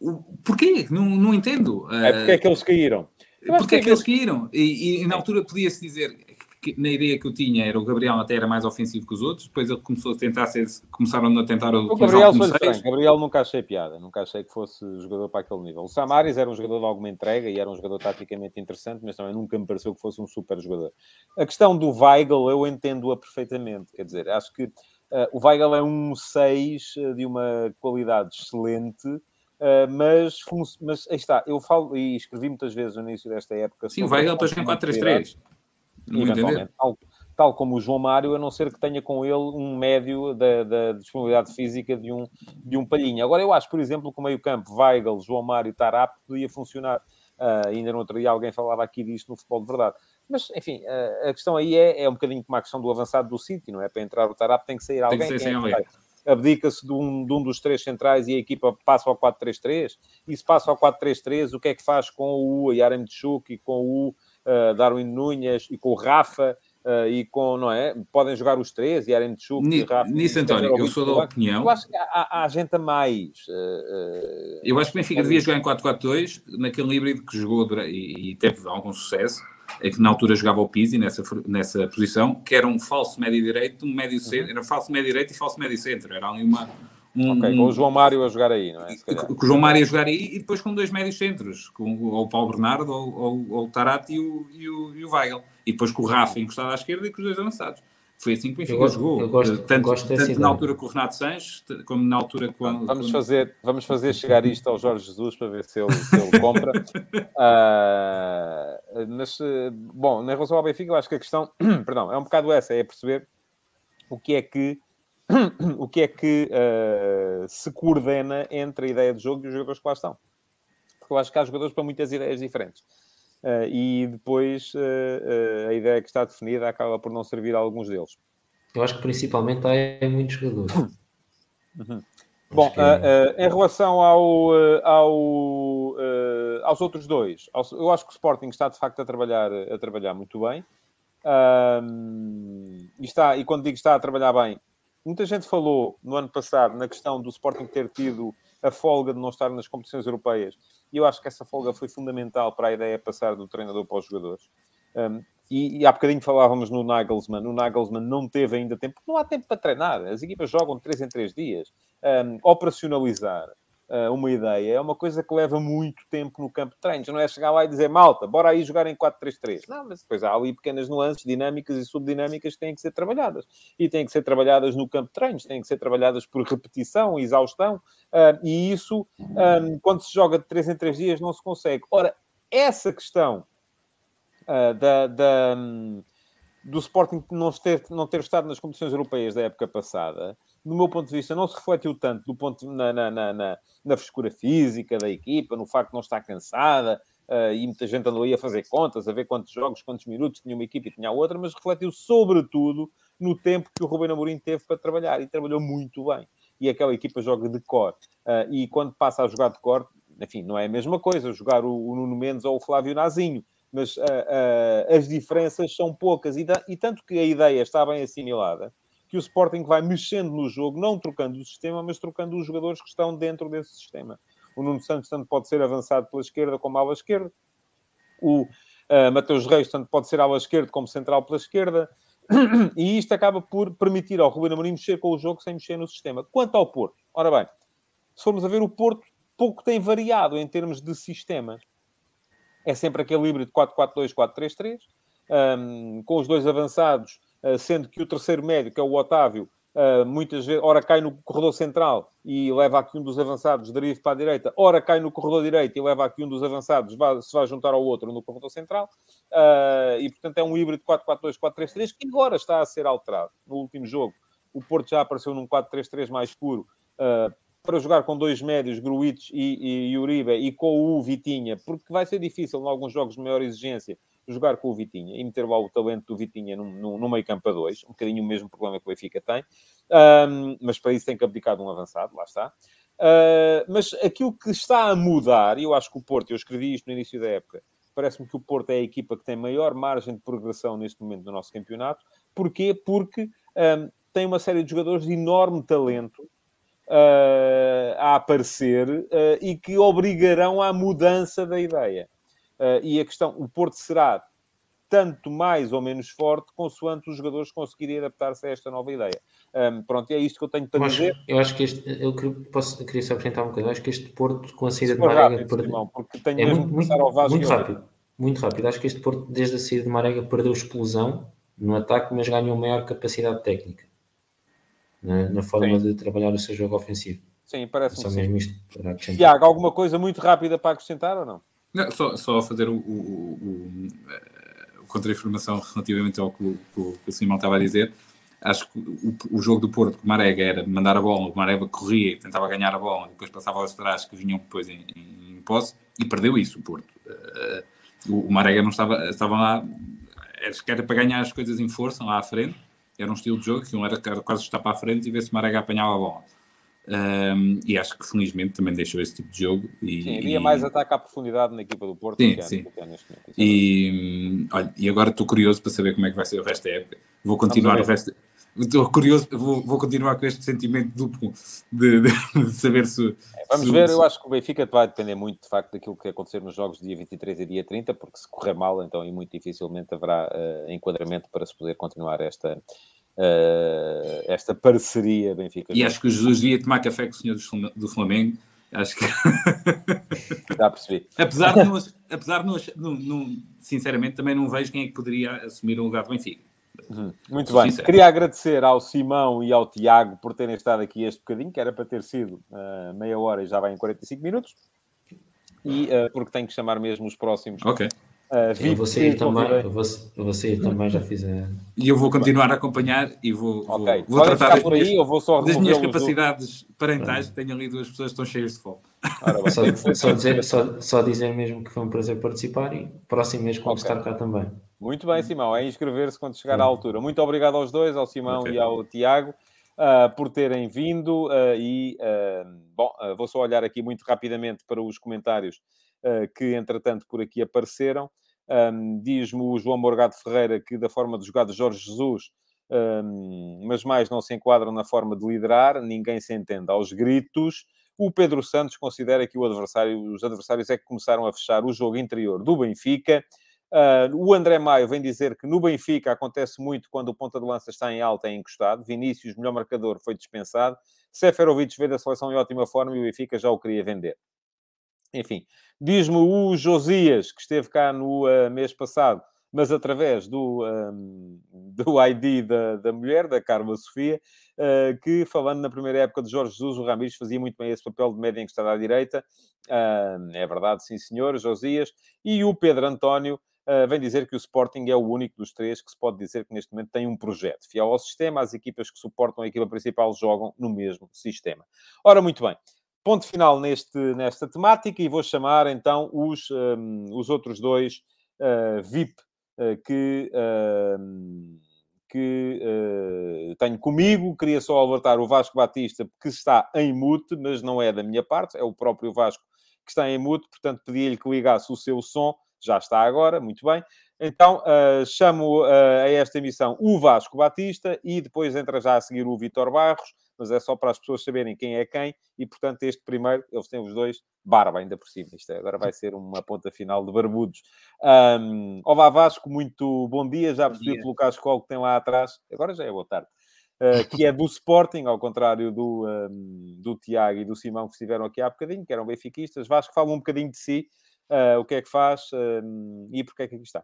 o, porquê? Não, não entendo. É porque é que eles caíram. Porque é que eles caíram? E, e na altura podia-se dizer que na ideia que eu tinha era o Gabriel até era mais ofensivo que os outros, depois ele começou a tentar ser, começaram a tentar o Gabriel franco, Gabriel nunca achei piada, nunca achei que fosse jogador para aquele nível. O Samaris era um jogador de alguma entrega e era um jogador taticamente interessante, mas também nunca me pareceu que fosse um super jogador. A questão do Weigl eu entendo-a perfeitamente, quer dizer, acho que o Weigl é um 6 uh, de uma qualidade excelente, uh, mas, mas aí está, eu falo e escrevi muitas vezes no início desta época. Sim, o Weigl depois em 4-3-3. Tal, tal como o João Mário, a não ser que tenha com ele um médio da, da disponibilidade física de um, de um palhinho. Agora, eu acho, por exemplo, que o meio-campo, Weigl, João Mário e Tarap podia funcionar. Uh, ainda no outro dia alguém falava aqui disto no futebol de verdade. Mas, enfim, a, a questão aí é, é um bocadinho como a questão do avançado do City, não é? Para entrar o Tarap tem que sair alguém. Tem que alguém. É abdica-se de um, de um dos três centrais e a equipa passa ao 4-3-3. E se passa ao 4-3-3, o que é que faz com o Yarem Tchuk e com o uh, Darwin Nunes e com o Rafa? Uh, e com, não é? Podem jogar os três, Yarem Tchuk e Rafa. Nisso, António, eu sou da opinião. Eu acho que há, há gente a mais. Uh, eu acho que o Benfica devia jogar em 4-4-2, naquele híbrido que jogou e, e teve algum sucesso que na altura jogava o Pizzi nessa, nessa posição, que era um falso médio direito, um médio centro, uhum. era falso médio direito e falso médio centro, era ali uma... Um, ok, com o João Mário a jogar aí, não é? Com o João Mário a jogar aí e depois com dois médios centros, com ou o Paulo Bernardo, ou, ou, ou o Tarati e o, e, o, e o Weigl. E depois com o Rafa encostado à esquerda e com os dois avançados. Foi assim que o Benfica eu jogou. Eu gosto, tanto, gosto tanto na altura com o Renato Sanches, como na altura quando. Vamos fazer, vamos fazer chegar isto ao Jorge Jesus para ver se ele, se ele [laughs] compra. uh, mas, bom, em relação ao Benfica, eu acho que a questão, [clears throat] perdão, é um bocado essa, é perceber o que é que. [clears throat] o que é que uh, se coordena entre a ideia de jogo e os jogadores que lá estão. Porque eu acho que há jogadores para muitas ideias diferentes. Uh, e depois uh, uh, a ideia que está definida acaba por não servir a alguns deles. Eu acho que principalmente há muitos jogadores. Uhum. Bom, é... em relação ao, ao aos outros dois, eu acho que o Sporting está de facto a trabalhar, a trabalhar muito bem. e, está, e quando digo está a trabalhar bem, muita gente falou no ano passado na questão do Sporting ter tido a folga de não estar nas competições europeias e eu acho que essa folga foi fundamental para a ideia passar do treinador para os jogadores. Um, e, e, há bocadinho falávamos no Nagelsmann. O Nagelsmann não teve ainda tempo, não há tempo para treinar. As equipas jogam de 3 em 3 dias. Um, operacionalizar uh, uma ideia é uma coisa que leva muito tempo no campo de treinos. Não é chegar lá e dizer, malta, bora aí jogar em 4-3-3. Não, mas depois há ali pequenas nuances dinâmicas e subdinâmicas que têm que ser trabalhadas. E têm que ser trabalhadas no campo de treinos, têm que ser trabalhadas por repetição, exaustão. Uh, e isso, um, quando se joga de 3 em 3 dias, não se consegue. Ora, essa questão uh, da, da um, do Sporting não ter, não ter estado nas competições europeias da época passada, do meu ponto de vista, não se refletiu tanto do ponto na, na, na, na, frescura física da equipa, no facto de não estar cansada, uh, e muita gente andou aí a fazer contas, a ver quantos jogos, quantos minutos tinha uma equipa e tinha a outra, mas refletiu sobretudo no tempo que o Rubem Amorim teve para trabalhar, e trabalhou muito bem. E aquela equipa joga de cor. Uh, e quando passa a jogar de cor, enfim, não é a mesma coisa jogar o, o Nuno Mendes ou o Flávio Nazinho, mas uh, uh, as diferenças são poucas e, da, e, tanto que a ideia está bem assimilada que o Sporting vai mexendo no jogo, não trocando o sistema, mas trocando os jogadores que estão dentro desse sistema. O Nuno Santos tanto pode ser avançado pela esquerda como ala esquerda. O uh, Mateus Reis tanto pode ser ala esquerda como central pela esquerda. e isto acaba por permitir ao Ruben Amorim mexer com o jogo sem mexer no sistema. Quanto ao Porto, ora bem, se formos a ver o Porto, pouco tem variado em termos de sistemas. É sempre aquele híbrido 4-4-2, 4-3-3, um, com os dois avançados, sendo que o terceiro médio, que é o Otávio, Uh, muitas vezes, ora cai no corredor central e leva aqui um dos avançados, deriva para a direita, ora cai no corredor direito e leva aqui um dos avançados, se vai juntar ao outro no corredor central, uh, e portanto é um híbrido 4-4-2, 4-3-3 que agora está a ser alterado. No último jogo, o Porto já apareceu num 4-3-3 mais puro, para jogar com dois médios, Gruitch e, e Uribe, e com o Vitinha, porque vai ser difícil, em alguns jogos de maior exigência, jogar com o Vitinha e meter lá o talento do Vitinha no, no, no meio campo a dois, um bocadinho o mesmo problema que o Benfica tem, um, mas para isso tem que abdicar de um avançado, lá está. Uh, mas aquilo que está a mudar, e eu acho que o Porto, eu escrevi isto no início da época, parece-me que o Porto é a equipa que tem maior margem de progressão neste momento do nosso campeonato. Porquê? Porque um, tem uma série de jogadores de enorme talento uh, a aparecer uh, e que obrigarão à mudança da ideia. Uh, e a questão, o Porto será tanto mais ou menos forte, consoante os jogadores conseguirem adaptar-se a esta nova ideia. Um, pronto, é isto que eu tenho para eu dizer. Acho, eu acho que este, eu posso, eu queria só acrescentar um bocadinho, acho que este Porto com a saída de Marega rápido, perdeu, irmão, porque tenho é muito, muito, muito rápido, muito rápido. Acho que este Porto, desde a saída de Marega, perdeu explosão no ataque, mas ganhou maior capacidade técnica na, na forma sim. de trabalhar o seu jogo ofensivo. Sim, parece-me. mesmo isto Tiago, alguma coisa muito rápida para acrescentar ou não? Não, só, só fazer o, o, o, o contra-informação relativamente ao que o, que o Simão estava a dizer. Acho que o, jogo do Porto, que o Marega era mandar a bola, o Marega corria e tentava ganhar a bola, depois passava aos trás que vinham depois em, em posse e perdeu isso o Porto. Uh, o, Marega não estava, estava lá, era para ganhar as coisas em força lá à frente, era um estilo de jogo que um era quase estar para a frente e ver se o Marega apanhava a bola. Um, e acho que felizmente também deixou esse tipo de jogo. E, sim, havia mais ataque à profundidade na equipa do Porto. Sim, sim. e, é olha, e agora estou curioso para saber como é que vai ser o resto da época. Vou continuar o resto. Estou curioso, vou, vou, continuar com este sentimento duplo de, de, de saber se. É, vamos se, ver, eu acho que o Benfica vai depender muito de facto daquilo que acontecer nos jogos dia 23 e dia 30, porque se correr mal, então e muito dificilmente haverá uh, enquadramento para se poder continuar esta, uh, esta parceria Benfica. E acho que o Jesus devia tomar café com o senhor do Flamengo. Acho que. [laughs] Já percebi. apesar de, não, apesar de não, não, sinceramente, também não vejo quem é que poderia assumir o lugar do Benfica. Uhum. Muito bem. Sincero. Queria agradecer ao Simão e ao Tiago por terem estado aqui este bocadinho, que era para ter sido uh, meia hora e já vai em 45 minutos. E uh, porque tenho que chamar mesmo os próximos Ok. Uh, eu vou sair também, eu vou, vou sair também, já fiz a... E eu vou continuar a acompanhar e vou, okay. vou, vou tratar por aí, eu vou só das minhas capacidades do... parentais, tenho ali duas pessoas que estão cheias de fome. Só, só, dizer, só, só, dizer mesmo que foi um prazer participar e próximo mês quando okay. estar cá também. Muito bem, Simão, é inscrever-se quando chegar à altura. Muito obrigado aos dois, ao Simão okay. e ao Tiago. Uh, por terem vindo uh, e, uh, bom, vou só olhar aqui muito rapidamente para os comentários que, entretanto, por aqui apareceram. Um, Diz-me o João Morgado Ferreira que, da forma de jogar de Jorge Jesus, um, mas mais não se enquadram na forma de liderar, ninguém se entende aos gritos. O Pedro Santos considera que adversário, os adversários é que começaram a fechar o jogo interior do Benfica. Uh, o André Maio vem dizer que no Benfica acontece muito quando o ponta de lança está em alta e encostado. Vinícius, melhor marcador, foi dispensado. Seferovic veio da seleção em ótima forma e o Benfica já o queria vender. Enfim, diz-me o Josias, que esteve cá no uh, mês passado, mas através do, um, do ID da, da mulher, da Carla Sofia, uh, que falando na primeira época de Jorge Jesus, o Ramires fazia muito bem esse papel de média encostado à direita. Uh, é verdade, sim senhor, Josias. E o Pedro António Uh, vem dizer que o Sporting é o único dos três que se pode dizer que neste momento tem um projeto. Fiel ao sistema, as equipas que suportam a equipa principal jogam no mesmo sistema. Ora, muito bem ponto final neste, nesta temática e vou chamar então os, um, os outros dois uh, VIP uh, que, uh, que uh, tenho comigo. Queria só alertar o Vasco Batista, que está em mute, mas não é da minha parte, é o próprio Vasco que está em mute, portanto pedi-lhe que ligasse o seu som, já está agora, muito bem. Então, chamo a esta emissão o Vasco Batista e depois entra já a seguir o Vitor Barros, mas é só para as pessoas saberem quem é quem e, portanto, este primeiro, eles têm os dois, barba ainda por cima. Isto é, agora vai ser uma ponta final de barbudos. Um, olá Vasco, muito bom dia. Já percebi pelo cascol que tem lá atrás, agora já é boa tarde. Uh, que é do [laughs] Sporting, ao contrário do, um, do Tiago e do Simão que estiveram aqui há bocadinho, que eram benfiquistas. Vasco, fala um bocadinho de si, uh, o que é que faz uh, e porque é que aqui está.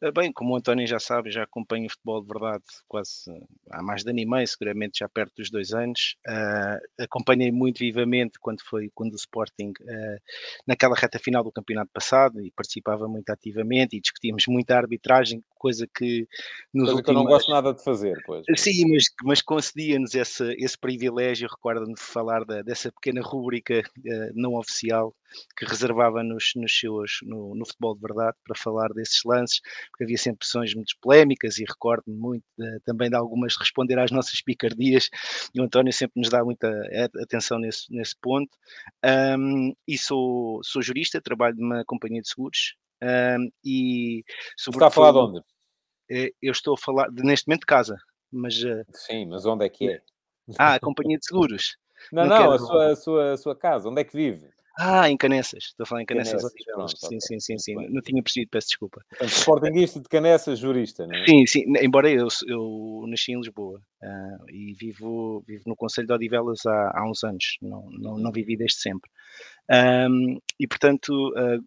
Eh, bem, como o António já sabe, já acompanho o futebol de verdade quase há mais de ano e meio, seguramente já perto dos dois anos. Uh, acompanhei muito vivamente quando foi quando o Sporting, uh, naquela reta final do campeonato passado, e participava muito ativamente e discutíamos muito a arbitragem, coisa que nos coisa últimos... que eu não gosto nada de fazer, pois. Sim, mas, mas concedia-nos esse, esse privilégio, recordo-me de falar da, dessa pequena rúbrica uh, não oficial que reservava nos, nos seus, no, no, futebol de verdade para falar desses lances, porque havia sempre pressões muito polémicas e recordo-me muito de, também de algumas responder às nossas picardias e o António sempre nos dá muita atenção nesse, nesse ponto. Um, e sou, sou jurista, trabalho numa companhia de seguros um, e... Está a falar de onde? Eh, eu estou a falar, de, neste momento de casa, mas... Eh, Sim, mas onde é que é? Ah, a companhia de seguros. [laughs] Não, não, não a, sua, a, sua, a sua casa, onde é que vive? Ah, em Canessas. Estou a falar em Canessas. Canessas sim, sim, sim, sim. Não tinha percebido, peço desculpa. Portanto, Sportingista de Canessas, jurista, não é? Sim, sim. Embora eu, eu nasci em Lisboa uh, e vivo, vivo no Conselho de Odivelas há, há uns anos. Não, não, não vivi desde sempre. Um, e, portanto, uh,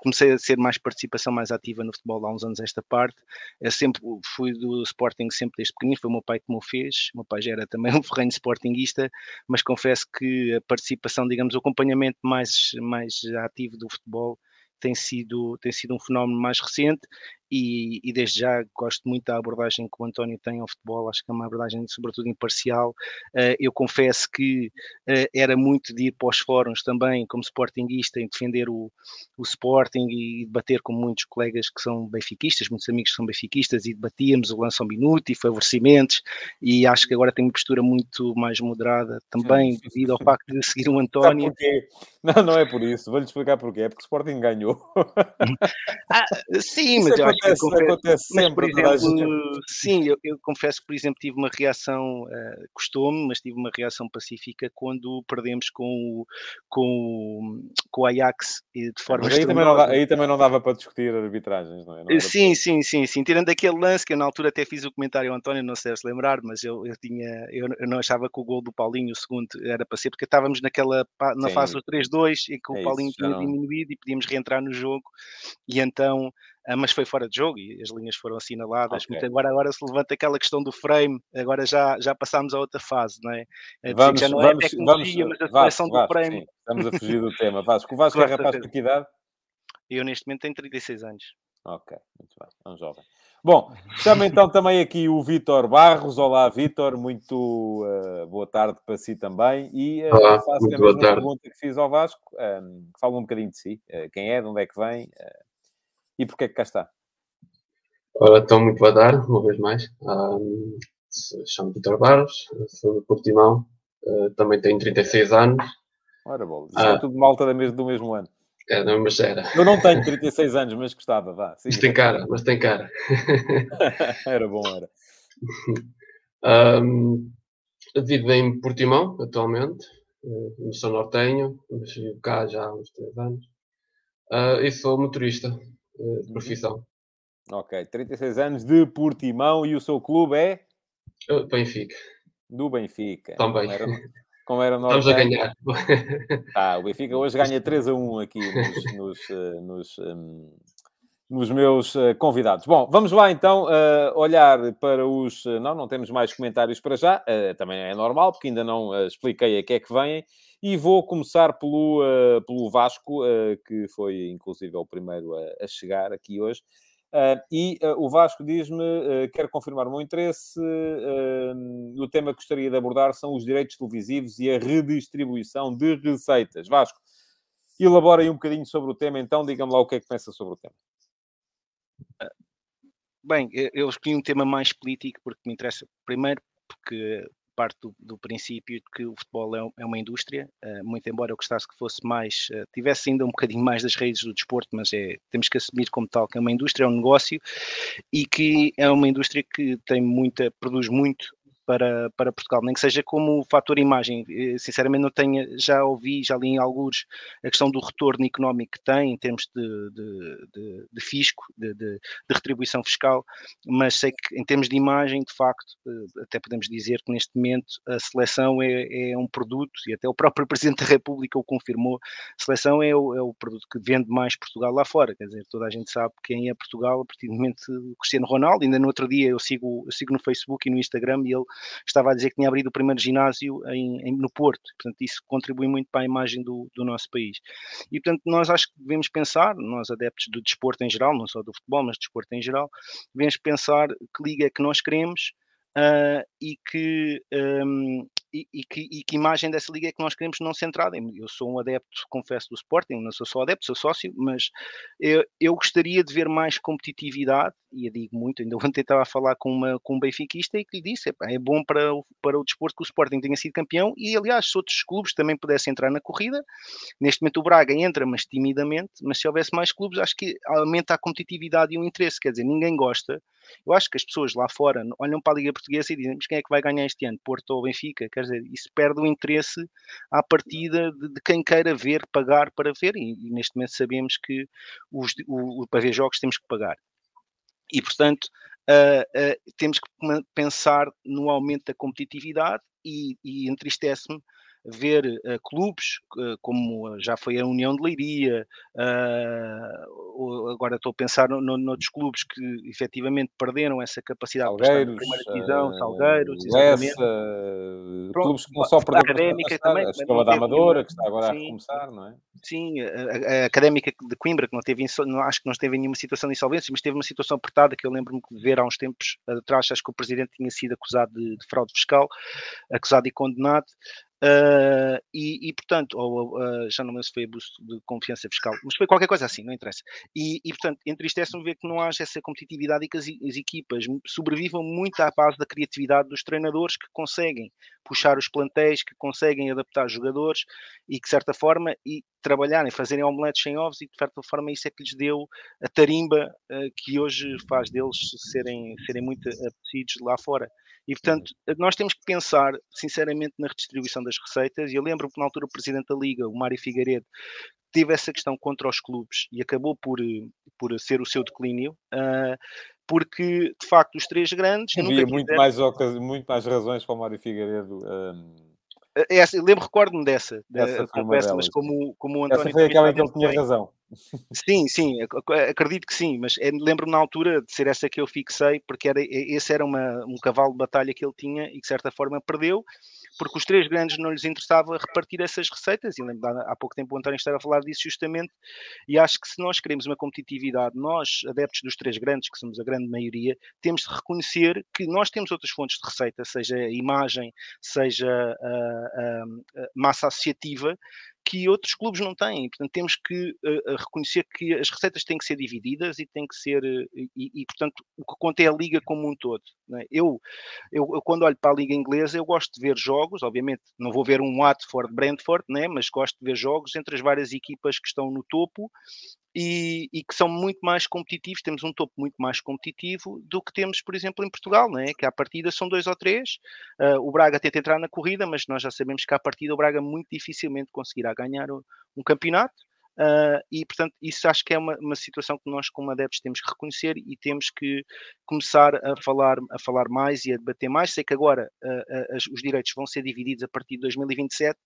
comecei a ser mais participação mais ativa no futebol há uns anos esta parte. Eu sempre fui do Sporting sempre desde pequenino, foi o meu pai que me o fez. O meu pai já era também [laughs] um ferrenho sportinguista, mas confesso que a participação, digamos, o acompanhamento mais, mais ativo do futebol tem sido, tem sido um fenómeno mais recente e, e, desde já gosto muito da abordagem que o António tem ao futebol, acho que é uma abordagem sobretudo imparcial. Uh, eu confesso que uh, era muito de ir para os fóruns também, como sportinguista, em defender o, o Sporting e debater com muitos colegas que são benfiquistas, muitos amigos que são benfiquistas, e debatíamos o lance ao minuto e favorecimentos, e acho que agora tenho uma postura muito mais moderada também, devido ao [laughs] facto de seguir o António. Não, não é por isso, vou-lhe explicar porquê, é porque o Sporting ganhou. [laughs] ah, sim, mas eu acho acontece, confesso, acontece sempre. Mas, por exemplo, sim, eu, eu, confesso que, por exemplo, tive uma reação, uh, custou-me, mas tive uma reação pacífica quando perdemos com o, com, com o Ajax de forma mas aí também, não, aí também não dava para discutir arbitragens, não é? Não sim, sim, sim, sim. Tirando aquele lance que eu na altura até fiz o comentário ao António, não sei se lembrar, mas eu, eu tinha, eu, eu, não achava que o gol do Paulinho, o segundo, era para ser, porque estávamos naquela, na sim. fase do 3-2 e que o é Paulinho isso, tinha não. diminuído e podíamos reentrar no jogo, e então mas foi fora de jogo e as linhas foram assinaladas. Okay. Agora, agora se levanta aquela questão do frame, agora já, já passámos a outra fase, não é? Vamos, já não vamos, é tecnologia, vamos, mas a Vasco, do frame. Sim, estamos a fugir do tema. Vasco, o [laughs] Vasco é rapaz de que idade? Eu neste momento tenho 36 anos. Ok, muito bem, é um jovem. Bom, chamo então também aqui o Vitor Barros. Olá, Vitor, muito uh, boa tarde para si também. E uh, Olá, faço a mesma pergunta que fiz ao Vasco, um, ehm, fala um bocadinho de si, uh, quem é, de onde é que vem, e porquê é que cá está? Ora, então, muito boa tarde, uma vez mais. Um, chamo Vitor Barros, sou do Portimão, uh, também tenho 36 anos. Ora, bom, isso ah, é tudo malta da mesmo, do mesmo ano. É, da mesma era. Eu não tenho 36 anos, mas gostava, vá. Sim, mas tem cara, mas tem cara. [laughs] era bom, era. Um, vivo em Portimão, atualmente. Uh, sou nortenho, mas vivo cá já há uns 3 anos. Uh, e sou motorista de uhum. profissão. Ok, 36 anos de Portimão e o seu clube é? Benfica. Do Benfica. Também. Como era, como era nós Estamos a ganhar. Ah, o Benfica hoje ganha 3 a 1 aqui nos, nos, eh, nos, nos meus uh, convidados. Bom, vamos lá então uh, olhar para os. Uh, não, não temos mais comentários para já, também é normal, porque ainda não expliquei a que é que vêm. E vou começar pelo, pelo Vasco, que foi inclusive o primeiro a, chegar aqui hoje. E o Vasco diz-me, quero confirmar o meu interesse, o tema que gostaria de abordar são os direitos televisivos e a redistribuição de receitas. Vasco, elabora aí um bocadinho sobre o tema, então diga-me lá o que é que pensa sobre o tema. Bem, eu escolhi um tema mais político porque me interessa, primeiro, porque parte do, do, princípio de que o futebol é, é uma indústria, uh, muito embora eu gostasse que fosse mais, uh, tivesse ainda um bocadinho mais das raízes do desporto, mas é, temos que assumir como tal que é uma indústria, é um negócio e que é uma indústria que tem muita, produz muito para, para Portugal, nem que seja como fator imagem. Eh, sinceramente, não tenho, já ouvi, já li em alguns a questão do retorno económico que tem em termos de, de, de, de fisco, de, de, retribuição fiscal, mas sei que em termos de imagem, de facto, eh, até podemos dizer que neste momento a seleção é, é um produto, e até o próprio [laughs] Presidente da República o confirmou, a seleção é o, é o produto que vende mais Portugal lá fora, quer dizer, toda a gente sabe quem é Portugal a partir do momento Cristiano Ronaldo, ainda no outro dia eu sigo, eu sigo no Facebook e no Instagram e ele estava a dizer que tinha abrido o primeiro ginásio em, em, no Porto, portanto isso contribui muito para a imagem do, do nosso país. E portanto nós acho que devemos pensar, nós adeptos do desporto em geral, não só do futebol, mas do desporto em geral, devemos pensar que liga é que nós queremos, uh, e, que, um, e, que, e, que, imagem dessa liga é que nós queremos não centrada. Eu sou um adepto, confesso, do Sporting, não sou só adepto, sou sócio, mas eu, eu gostaria de ver mais competitividade, e eu digo muito, ainda [laughs] ontem estava a falar com, uma, com um benfiquista e que lhe disse, é bom para o, para o desporto que o Sporting tenha sido campeão e, aliás, se outros clubes também pudessem entrar na corrida, neste momento o Braga entra, mas timidamente, mas se houvesse mais clubes, acho que aumenta a competitividade e o interesse, quer dizer, ninguém gosta eu acho que as pessoas lá fora olham para a Liga Portuguesa e dizem: mas quem é que vai ganhar este ano? Porto ou Benfica? Quer dizer, isso perde o interesse à partida de, de quem queira ver, pagar para ver, e, e neste momento sabemos que os, o, para ver jogos temos que pagar. E, portanto, uh, uh, temos que pensar no aumento da competitividade e, e entristece-me ver uh, clubes uh, como já foi a União de Leiria, uh, agora estou a pensar no, no, noutros clubes que efetivamente perderam essa capacidade Salgueiros, de primeira divisão, Salgueiros, exatamente. clubes que não só perderam a Académica também, a Escola da Amadora, que está agora sim, a recomeçar, não é? Sim, a, a, Académica de Coimbra, que não teve, não, acho que não esteve em nenhuma situação de insolvência, mas teve uma situação apertada que eu lembro-me de ver há uns tempos atrás, acho que o presidente tinha sido acusado de, de fraude fiscal, acusado e condenado. Uh, e, e, portanto, ou, uh, já não me lembro se foi abuso de confiança fiscal, mas foi qualquer coisa assim, não interessa. E, e portanto, entristece-me ver que não haja essa competitividade e que as, as, equipas sobrevivam muito à base da criatividade dos treinadores que conseguem puxar os plantéis, que conseguem adaptar jogadores e que, de certa forma, e trabalharem, fazerem omeletes sem ovos e, de certa forma, isso é que lhes deu a tarimba uh, que hoje faz deles serem, serem muito apetecidos lá fora. E, portanto, nós temos que pensar, sinceramente, na redistribuição das receitas. E eu lembro que, na altura, o presidente da Liga, o Mário Figueiredo, teve essa questão contra os clubes e acabou por, por ser o seu declínio. Uh, porque, de facto, os três grandes. Havia muito, mais, muito mais razões para o Mário Figueiredo. Um... Essa, eu lembro, recordo-me dessa, dessa mas como, como o António. Essa foi aquela em que ele tinha razão. Sim, sim, acredito que sim, mas é, lembro-me na altura de ser essa que eu fixei, porque era, esse era uma, um cavalo de batalha que ele tinha e que de certa forma perdeu, porque os três grandes não lhes interessava repartir essas receitas, e lembro, há pouco tempo o António estava a falar disso justamente, e acho que se nós queremos uma competitividade, nós, adeptos dos três grandes, que somos a grande maioria, temos de reconhecer que nós temos outras fontes de receita, seja imagem, seja a, massa associativa, que outros clubes não têm. Portanto, temos que uh, reconhecer que as receitas têm que ser divididas e têm que ser, uh, e, e, portanto, o que conta é a liga como um todo. É? Eu, eu, eu, quando olho para a liga inglesa, eu gosto de ver jogos, obviamente não vou ver um Watford-Brentford, né? mas gosto de ver jogos entre as várias equipas que estão no topo e, e, que são muito mais competitivos, temos um topo muito mais competitivo do que temos, por exemplo, em Portugal, né? que à partida são dois ou três. Uh, o Braga tenta entrar na corrida, mas nós já sabemos que à partida o Braga muito dificilmente conseguirá ganhar um campeonato. Uh, e, portanto, isso acho que é uma, uma, situação que nós, como adeptos, temos que reconhecer e temos que começar a falar, a falar mais e a debater mais. Sei que agora uh, uh, os direitos vão ser divididos a partir de 2027,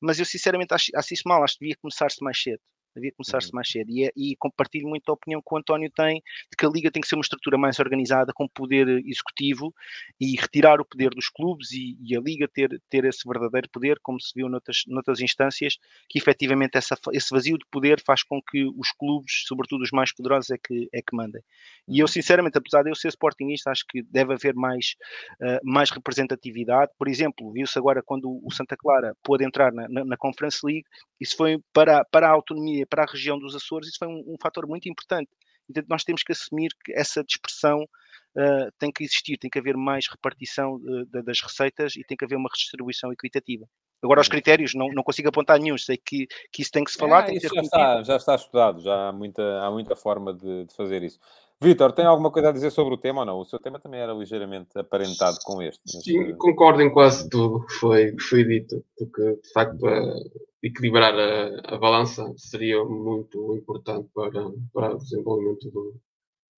mas eu sinceramente acho, acho isso mal, acho que devia começar-se mais cedo devia começar-se uhum. mais cedo. E, é, e compartilho muito a opinião que o António tem de que a Liga tem que ser uma estrutura mais organizada, com poder executivo e retirar o poder dos clubes e, e a Liga ter, ter esse verdadeiro poder, como se viu noutras, noutras instâncias, que efetivamente essa, esse vazio de poder faz com que os clubes, sobretudo os mais poderosos, é que, é que mandem. E eu, uhum. sinceramente, apesar de eu ser sportingista, acho que deve haver mais, uh, mais representatividade. Por exemplo, viu-se agora quando o Santa Clara pôde entrar na, na, na Conference League, isso foi para, para a autonomia para a região dos Açores, isso foi um, um fator muito importante. Então, nós temos que assumir que essa dispersão uh, tem que existir, tem que haver mais repartição uh, das receitas e tem que haver uma redistribuição equitativa. Agora, os uhum. critérios, não, não consigo apontar nenhum, sei que, que isso tem que se falar. É, tem isso que já, está, já está estudado, já há muita, há muita forma de, de fazer isso. Vitor, tem alguma coisa a dizer sobre o tema ou não? O seu tema também era ligeiramente aparentado com este. Mas... Sim, concordo em quase tudo que foi, foi dito, porque de facto equilibrar a, a, balança seria muito importante para, para o desenvolvimento do,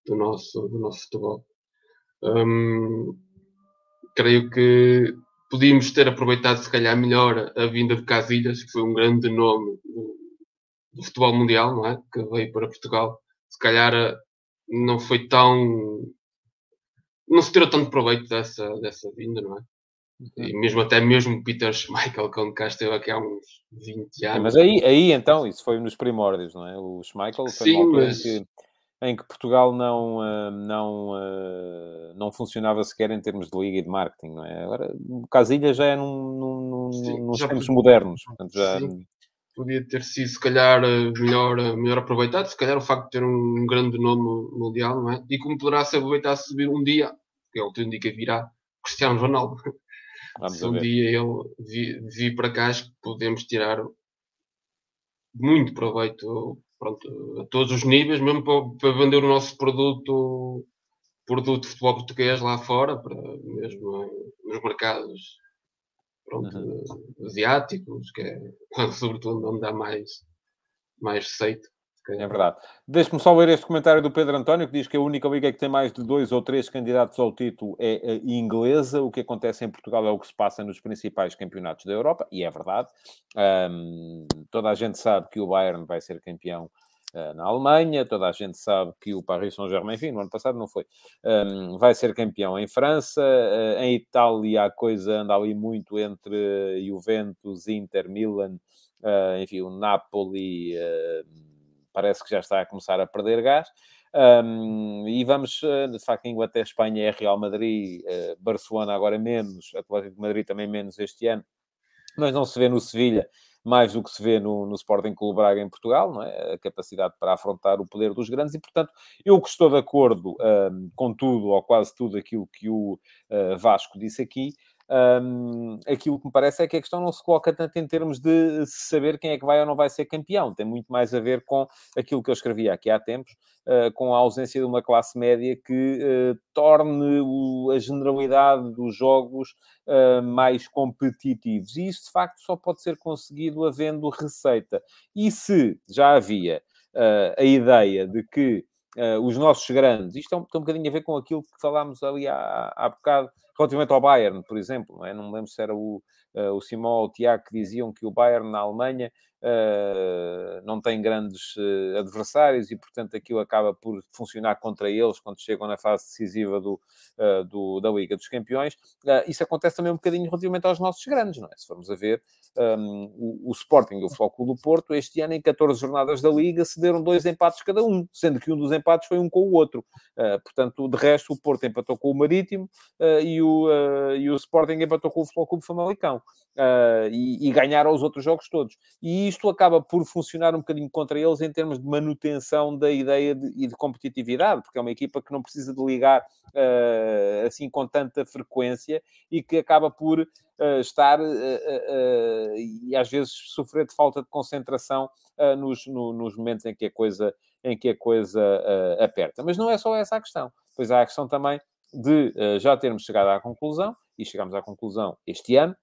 do, nosso, do nosso futebol. Hum, creio que podíamos ter aproveitado, se calhar, melhor a vinda de Casilhas, que foi um grande nome do, do futebol mundial, não é? Que veio para Portugal. Se calhar não foi tão. Não se tirou tanto proveito dessa, dessa vinda, não é? E mesmo até mesmo Peter Schmeichel, quando cá esteve aqui há uns 20 anos. Sim, mas aí, aí então, isso foi nos primórdios, não é? O Schmeichel foi Sim, mas... em, que, em que Portugal não, eh, não, eh, não funcionava sequer em termos de liga e de marketing, não é? Agora, Casilha já é num, num, Sim, nos tempos modernos, portanto já... Sim podia ter sido, se calhar, eh, melhor, eh, melhor aproveitado. Se calhar, o facto de ter um grande nome mundial, não é? E como poderá ser aproveitado se vir um dia, que é o que indica virá, Cristiano Ronaldo. [laughs] Vamos se um dia ele vir para cá, acho que podemos tirar muito proveito pronto, a todos os níveis, mesmo para, para vender o nosso produto, produto de futebol português lá fora, para mesmo nos mercados pronto, uhum. asiáticos, que é [laughs] sobretudo onde dá mais, mais receita. É verdade. Deixe-me só ler este comentário do Pedro António, que diz que a única liga que tem mais de dois ou três candidatos ao título é a inglesa. O que acontece em Portugal é o que se passa nos principais campeonatos da Europa, e é verdade. Um, toda a gente sabe que o Bayern vai ser campeão na Alemanha, toda a gente sabe que o Paris Saint-Germain, enfim, no ano passado não foi, um, vai ser campeão em França. Uh, em Itália a coisa anda ali muito entre Juventus, Inter, Milan, enfim, o Napoli parece que já está a começar a perder gás. Um, e vamos, eh, de facto, Inglaterra, Espanha é Real Madrid, uh, Barcelona agora menos, Atlético de Madrid também menos este ano, mas não se vê no Sevilha mais do que se vê no, no Sporting Clube Braga em Portugal, não é? A capacidade para afrontar o poder dos grandes e, portanto, eu que estou de acordo um, com tudo, ou quase tudo aquilo que o uh, Vasco disse aqui, um, aquilo que me parece é que a questão não se coloca tanto em termos de saber quem é que vai ou não vai ser campeão. Tem muito mais a ver com aquilo que eu escrevia aqui há tempos, uh, com a ausência de uma classe média que uh, torne o, a generalidade dos jogos uh, mais competitivos. E isso, de facto, só pode ser conseguido havendo receita. E se já havia a ideia de que Uh, os nossos grandes, isto tem um, tem um bocadinho a ver com aquilo que falámos ali há, há bocado relativamente ao Bayern, por exemplo, não, é? não me lembro se era o, uh, o Simão ou o Tiago que diziam que o Bayern na Alemanha não tem grandes uh, adversários e, portanto, aquilo acaba por funcionar contra eles quando chegam na fase decisiva do, do da Liga dos Campeões. isso acontece também um bocadinho relativamente aos nossos grandes, não é? Se formos a ver, um, o, o, Sporting e o Futebol do Porto, este ano, em 14 jornadas da Liga, cederam dois empates cada um, sendo que um dos empates foi um com o outro. portanto, de resto, o Porto empatou com o Marítimo e o, uh, e o Sporting empatou com o Clube Famalicão uh, e, e, ganharam os outros jogos todos. E isto acaba por funcionar um bocadinho contra eles em termos de manutenção da ideia de, e de competitividade, porque é uma equipa que não precisa de ligar uh, assim com tanta frequência e que acaba por uh, estar e às vezes sofrer de falta de concentração nos, no, nos momentos em que a coisa, em que a coisa aperta. Mas não é só essa a questão. Pois há a questão também de uh, já termos chegado à conclusão, e chegamos à conclusão este ano,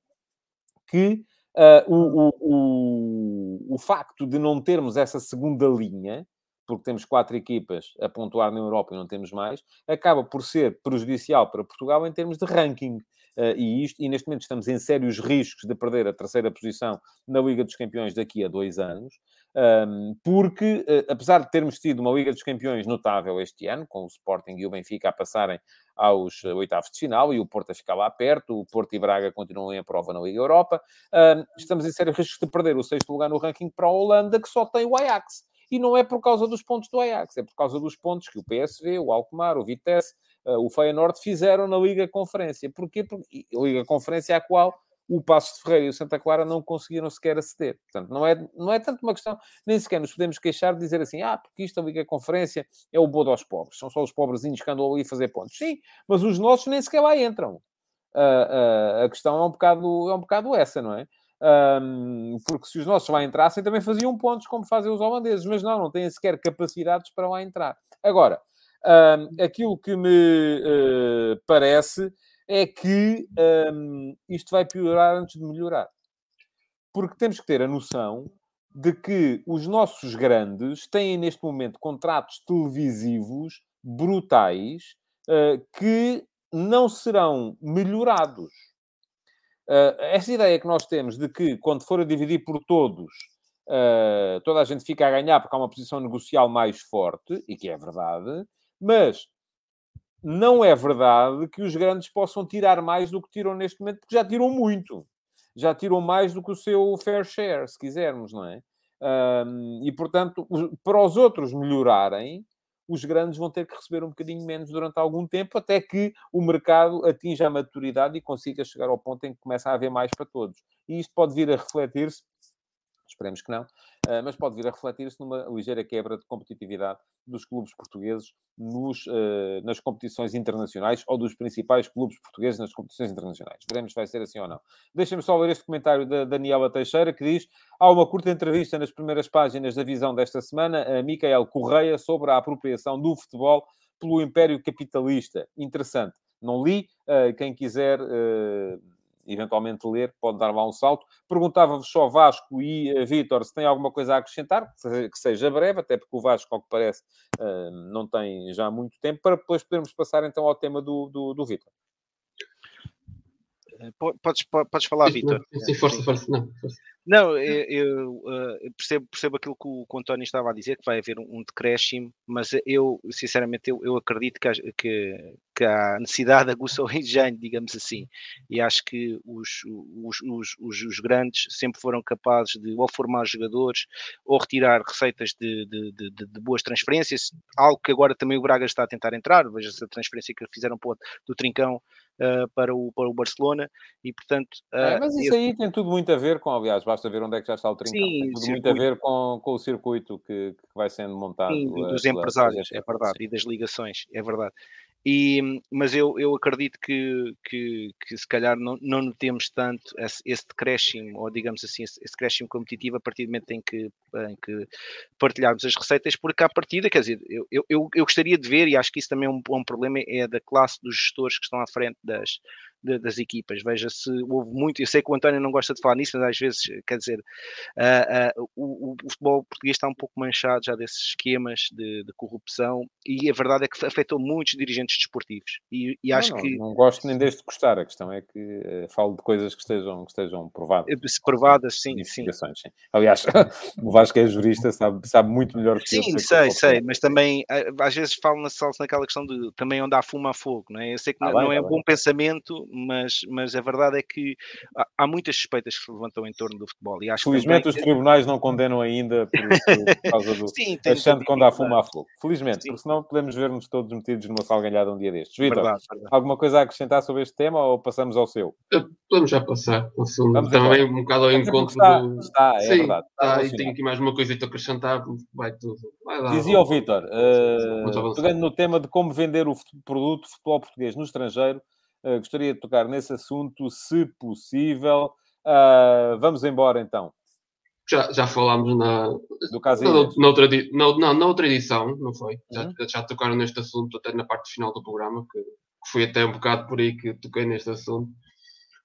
que uh, o, o, o, o, facto de não termos essa segunda linha, porque temos quatro equipas a pontuar na Europa e não temos mais, acaba por ser prejudicial para Portugal em termos de ranking. Uh, e, isto, e neste momento estamos em sérios riscos de perder a terceira posição na Liga dos Campeões daqui a dois anos. Um, porque, uh, apesar de termos tido uma Liga dos Campeões notável este ano, com o Sporting e o Benfica a passarem aos uh, oitavos de final e o Porto a ficar lá perto, o Porto e Braga continuam em prova na Liga Europa, um, estamos em sérios riscos de perder o sexto lugar no ranking para a Holanda, que só tem o Ajax. E não é por causa dos pontos do Ajax, é por causa dos pontos que o PSV, o Alkmaar, o Vitesse, o Feyenoord fizeram na Liga Conferência. Porquê? Porque a Liga Conferência a qual o Passos de Ferreira e o Santa Clara não conseguiram sequer aceder. Portanto, não é, não é tanto uma questão, nem sequer nos podemos queixar de dizer assim, ah, porque isto a Liga Conferência é o bodo aos pobres, são só os pobrezinhos que andam ali a fazer pontos. Sim, mas os nossos nem sequer lá entram. Uh, uh, a questão é um, bocado, é um bocado essa, não é? Um, porque se os nossos lá entrassem, também faziam pontos como fazem os holandeses, mas não, não têm sequer capacidades para lá entrar. Agora, um, aquilo que me uh, parece é que um, isto vai piorar antes de melhorar. Porque temos que ter a noção de que os nossos grandes têm neste momento contratos televisivos brutais uh, que não serão melhorados. Uh, essa ideia que nós temos de que, quando for a dividir por todos, uh, toda a gente fica a ganhar porque há uma posição negocial mais forte, e que é verdade, mas não é verdade que os grandes possam tirar mais do que tiram neste momento, porque já tiram muito. Já tiram mais do que o seu fair share, se quisermos, não é? Um, e, portanto, para os outros melhorarem, os grandes vão ter que receber um bocadinho menos durante algum tempo, até que o mercado atinja a maturidade e consiga chegar ao ponto em que começa a haver mais para todos. E isto pode vir a refletir-se esperemos que não, mas pode vir a refletir-se numa ligeira quebra de competitividade dos clubes portugueses nos, uh, nas competições internacionais ou dos principais clubes portugueses nas competições internacionais. Veremos se vai ser assim ou não. Deixem-me só ler este comentário da Daniela Teixeira, que diz: há uma curta entrevista nas primeiras páginas da visão desta semana a Micael Correia sobre a apropriação do futebol pelo Império Capitalista. Interessante. Não li, uh, quem quiser eventualmente ler, pode dar lá um salto. Perguntava-vos só Vasco e uh, Vítor se tem alguma coisa a acrescentar, que seja breve, até porque o Vasco, ao que parece, uh, não tem já muito tempo, para depois podermos passar então ao tema do, do, do Vítor. Eh, podes, podes falar, Vitor. Sim, força, força. Não, força. Não eu, eu, eu, percebo, percebo aquilo que o, que o António estava a dizer, que vai haver um, um decréscimo, mas eu, sinceramente, eu, eu acredito que, que, que há necessidade [laughs] de aguça o engenho, digamos assim, e acho que os, os, os, os, grandes sempre foram capazes de ou formar jogadores ou retirar receitas de, de, de, de, boas transferências, algo que agora também o Braga está a tentar entrar, veja-se a transferência que fizeram do Trincão uh, para, o, para o Barcelona e portanto... Uh, é, mas isso aí tem tudo muito a ver com, aliás, basta ver onde é que já está o Trincão, sim, tem tudo circuito. muito a ver com, com o circuito que, que vai sendo montado. Sim, dos empresários, é verdade, e das ligações, é verdade. E, mas eu, eu acredito que, que, que se calhar não, não notemos tanto esse, esse decréscimo, ou digamos assim, esse, esse decréscimo competitivo a partir do momento em que, em que partilharmos as receitas, porque à partida, quer dizer, eu, eu, eu gostaria de ver, e acho que isso também é um, um problema, é da classe dos gestores que estão à frente das, de, das equipas. Veja-se, houve muito, eu sei que o António não gosta de falar nisso, mas às vezes, quer dizer, uh, uh, o, o, futebol português está um pouco manchado já desses esquemas de, de, corrupção e a verdade é que afetou muitos dirigentes desportivos. E, e acho não, que. Não gosto nem deste gostar, a questão é que uh, falo de coisas que estejam, que estejam provadas. Se provadas, sim, sim. sim. Aliás, [laughs] o Vasco é jurista, sabe, sabe muito melhor que Sim, eu, sei, sei, mas também às vezes falo na naquela questão de também onde há fumo há fogo, não é? Eu sei que ah, não, bem, não é um bom pensamento, mas, mas a verdade é que há, há, muitas suspeitas que se levantam em torno do futebol. E acho Felizmente também... os tribunais não condenam ainda por, por [laughs] causa do. Sim, achando que quando há fumo há fogo. Felizmente, Sim. porque senão podemos ver-nos todos metidos numa salganhada um dia destes. Vitor, alguma coisa a acrescentar sobre este tema ou passamos ao seu? Podemos já passar. Vamos também um bocado ao encontro está, do. Está, é Sim, verdade. Está, e tenho aqui mais uma coisa a acrescentar, vai tudo. Vai lá, Dizia o Vitor, uh, pegando no tema de como vender o produto futebol português no estrangeiro, gostaria de tocar nesse assunto, se possível. Uh, vamos embora então. Já, já falámos na, Do caso na, na, outra, na, na outra edição, não foi? Uhum. Já, já tocaram neste assunto até na parte final do programa, que, que foi até um bocado por aí que toquei neste assunto.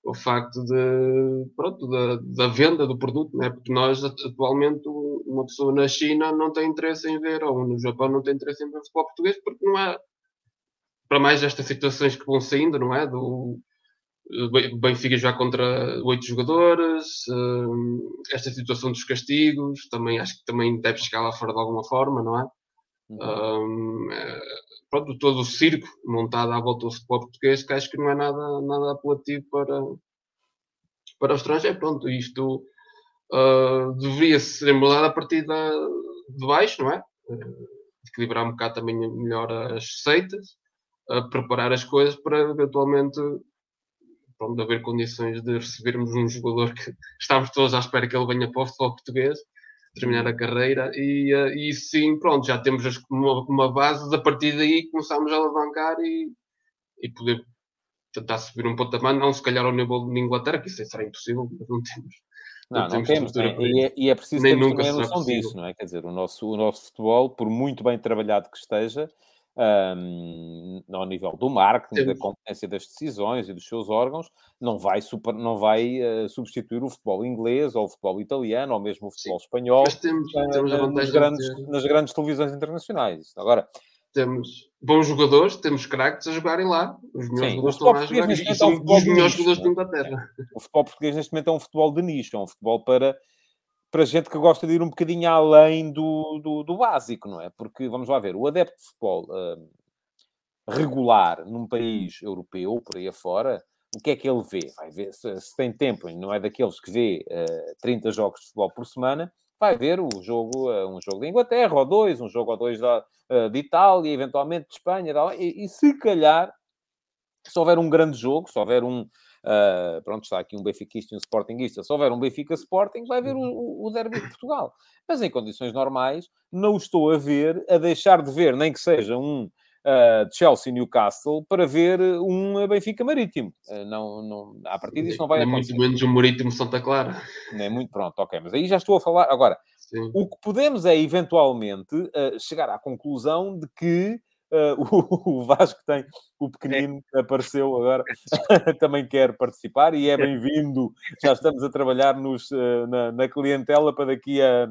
O facto de, pronto, da, da venda do produto, né? porque nós atualmente uma pessoa na China não tem interesse em ver, ou no Japão não tem interesse em ver futebol português, porque não é, para mais estas situações que vão saindo, não é? Do Benfica já contra oito jogadores, hum, esta situação dos castigos, também acho que também deve chegar lá fora de alguma forma, não é? Uhum. Um, é, pronto, todo o circo montado à volta do futebol português, que acho que não é nada, nada apelativo para, para o estrangeiro. Pronto, isto uh, deveria ser mudado a partir da, de baixo, não é? Uh, equilibrar um bocado também melhor as receitas a preparar as coisas para eventualmente pronto, haver condições de recebermos um jogador que [laughs] estamos todos à espera que ele venha para o futebol português, terminar a carreira, e, uh, e sim, pronto, já temos uma, uma base, a partir daí começamos a alavancar e, e poder tentar subir um patamar, não se calhar ao nível de Inglaterra, que isso será impossível, mas não temos. Não, não, não temos, né? e, é, e, é, preciso a noção disso, não é? Quer dizer, o nosso, o nosso futebol, por muito bem trabalhado que esteja, um, ao nível do marketing, da competência das decisões e dos seus órgãos, não vai, super, não vai uh, substituir o futebol inglês ou o futebol italiano ou mesmo o futebol Sim. espanhol temos, temos uh, nas, grandes, nas grandes televisões internacionais. Agora, temos bons jogadores, temos craques a jogarem lá. Os melhores Sim, jogadores estão lá a jogar e são os melhores jogadores da Inglaterra. O futebol português neste momento é um futebol de nicho, é um futebol para para gente que gosta de ir um bocadinho além do, do, do básico, não é? Porque, vamos lá ver, o adepto de futebol uh, regular num país europeu, por aí afora, o que é que ele vê? Vai ver se, se tem tempo, não é daqueles que vê uh, 30 jogos de futebol por semana, vai ver o jogo, uh, um jogo da Inglaterra, ou dois, um jogo ou dois da, uh, de Itália, eventualmente de Espanha, e, e se calhar, se houver um grande jogo, se houver um, Uh, pronto, está aqui um benfiquista e um sportinguista. Se houver um Benfica Sporting, vai ver o, o derby de Portugal. Mas em condições normais, não estou a ver, a deixar de ver, nem que seja um uh, Chelsea Newcastle, para ver um Benfica Marítimo. Uh, não, não, a partir disso não vai nem acontecer. muito menos um Marítimo Santa Clara. Nem muito, pronto, ok. Mas aí já estou a falar. Agora, Sim. o que podemos é, eventualmente, chegar à conclusão de que Uh, [laughs] o, o, Vasco tem, o pequenino é. apareceu agora, [laughs] também quer participar e é bem-vindo. Já estamos a trabalhar nos, uh, na, na, clientela para daqui a.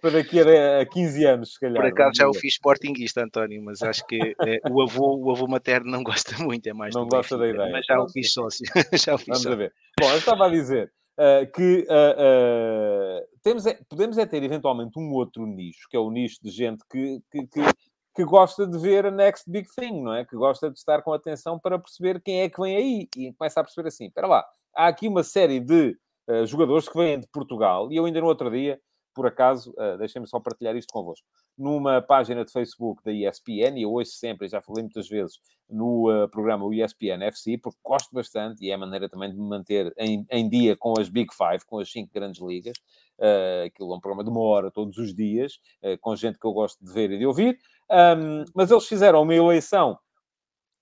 Para daqui a 15 anos, se calhar. Por acaso já o fiz sportinguista, António, mas acho que é, o, avô, o avô materno não [laughs] gosta muito, é mais. Não gosta da ideia. Mas já o fiz sócio. já o fiz Vamos sócio. a ver. Bom, eu estava a dizer, Uh, que uh, uh, temos é, podemos é ter eventualmente um outro nicho, que é o nicho de gente que, que, que, que gosta de ver a next big thing, não é? Que gosta de estar com atenção para perceber quem é que vem aí e começa a perceber assim: espera lá, há aqui uma série de uh, jogadores que vêm de Portugal e eu ainda no outro dia, por acaso, uh, deixem-me só partilhar isto convosco, numa página de Facebook da ESPN, e eu ouço sempre, já falei muitas vezes no uh, programa ESPN FC, porque gosto bastante e é a maneira também de me manter em, em dia com as Big Five, com as cinco grandes ligas. Uh, aquilo é um programa de uma hora todos os dias, uh, com gente que eu gosto de ver e de ouvir. Um, mas eles fizeram uma eleição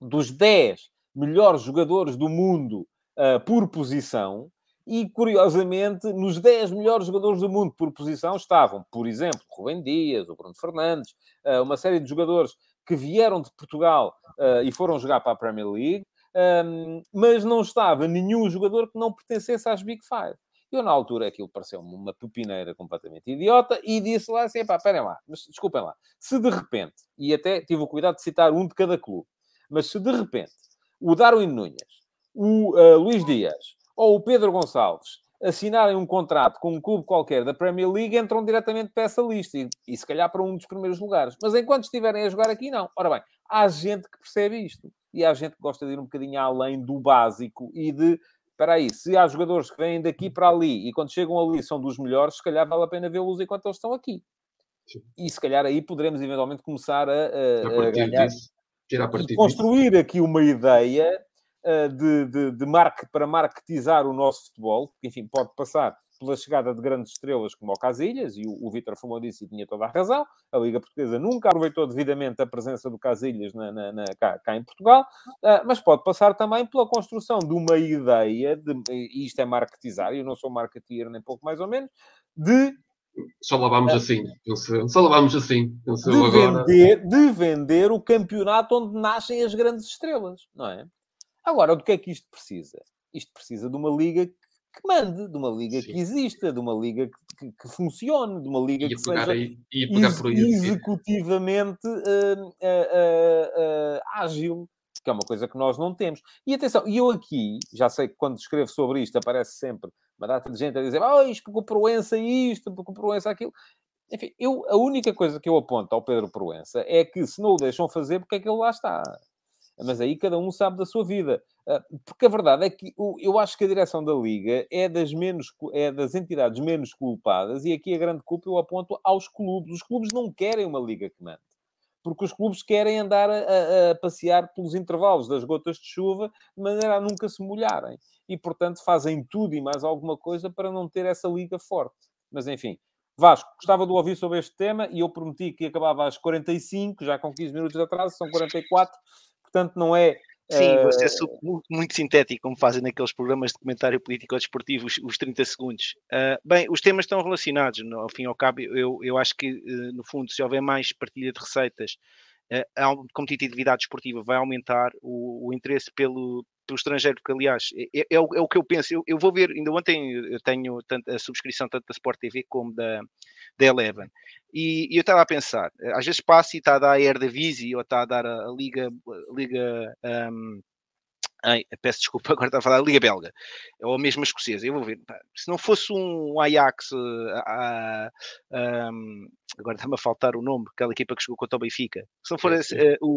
dos 10 melhores jogadores do mundo uh, por posição. E, curiosamente, nos 10 melhores jogadores do mundo por posição estavam, por exemplo, Rubem Dias, o Bruno Fernandes, uma série de jogadores que vieram de Portugal e foram jogar para a Premier League, um, mas não estava nenhum jogador que não pertencesse às Big Five. Eu, na altura, aquilo pareceu-me uma pepineira completamente idiota e disse lá assim: pá, esperem lá, mas desculpem lá, se de repente, e até tive o cuidado de citar um de cada clube, mas se de repente o Darwin Nunes, o uh, Luís Dias ou o Pedro Gonçalves assinarem um contrato com um clube qualquer da Premier League, entram diretamente para essa lista e, e se calhar para um dos primeiros lugares. Mas enquanto estiverem a jogar aqui, não. Ora bem, há gente que percebe isto e há gente que gosta de ir um bocadinho além do básico e de espera aí, se há jogadores que vêm daqui para ali e quando chegam ali são dos melhores, se calhar vale a pena vê-los enquanto eles estão aqui. Sim. E se calhar aí poderemos eventualmente começar a, a, a ganhar e construir aqui uma ideia uh, de, de, de marque, para marketizar o nosso futebol, que enfim pode passar pela chegada de grandes estrelas como o Casilhas, e o, o Vítor falou disso e tinha toda a razão, a Liga Portuguesa nunca aproveitou devidamente a presença do Casilhas na, na, na, cá, cá, em Portugal, uh, mas pode passar também pela construção de uma ideia, de, e isto é marketizar, eu não sou marketeer nem pouco mais ou menos, de só lavamos uh, assim, só lavamos assim. De vender, de vender o campeonato onde nascem as grandes estrelas, não é? Agora, do que é que isto precisa? Isto precisa de uma liga que mande, de uma liga Sim. que exista, de uma liga que, que, que funcione, de uma liga que seja aí, ex executivamente uh, uh, uh, ágil, que é uma coisa que nós não temos. E atenção, e eu aqui, já sei que quando escrevo sobre isto aparece sempre uma data de gente a dizer oh, isto porque o Proença isto, porque o Proença aquilo. Enfim, eu, a única coisa que eu aponto ao Pedro Proença é que se não o deixam fazer, porque é que ele lá está? Mas aí cada um sabe da sua vida. Ah, porque a verdade é que eu acho que a direção da Liga é das, menos, é das entidades menos culpadas e aqui a grande culpa eu aponto aos clubes. Os clubes não querem uma Liga que mande. porque os clubes querem andar a, a, passear pelos intervalos das gotas de chuva de maneira a nunca se molharem. E, portanto, fazem tudo e mais alguma coisa para não ter essa liga forte. Mas, enfim. Vasco, gostava de ouvir sobre este tema e eu prometi que acabava às 45, já com 15 minutos de atraso, são 44, portanto não é Sim, você é muito sintético, como fazem naqueles programas de comentário político-desportivo, os, os 30 segundos. Uh, bem, os temas estão relacionados, no, ao fim e ao cabo, eu, eu acho que, uh, no fundo, se houver mais partilha de receitas, uh, a competitividade esportiva vai aumentar, o, o interesse pelo, pelo estrangeiro, porque aliás é, é, é, o, é o, que eu penso. Eu, eu, vou ver, ainda ontem eu tenho tanto, a subscrição tanto da Sport TV como da, da Eleven. E, e eu estava a pensar, às vezes passa e está a dar a Eredivisie ou está a dar a, a Liga, a Liga um, Ai, peço desculpa, [laughs] agora está a falar da Liga Belga, ou mesmo a escocesa. Eu vou ver, se não fosse um Ajax, uh, uh, agora está-me a faltar o nome, aquela equipa que chegou contra o Benfica, se não for uh, o,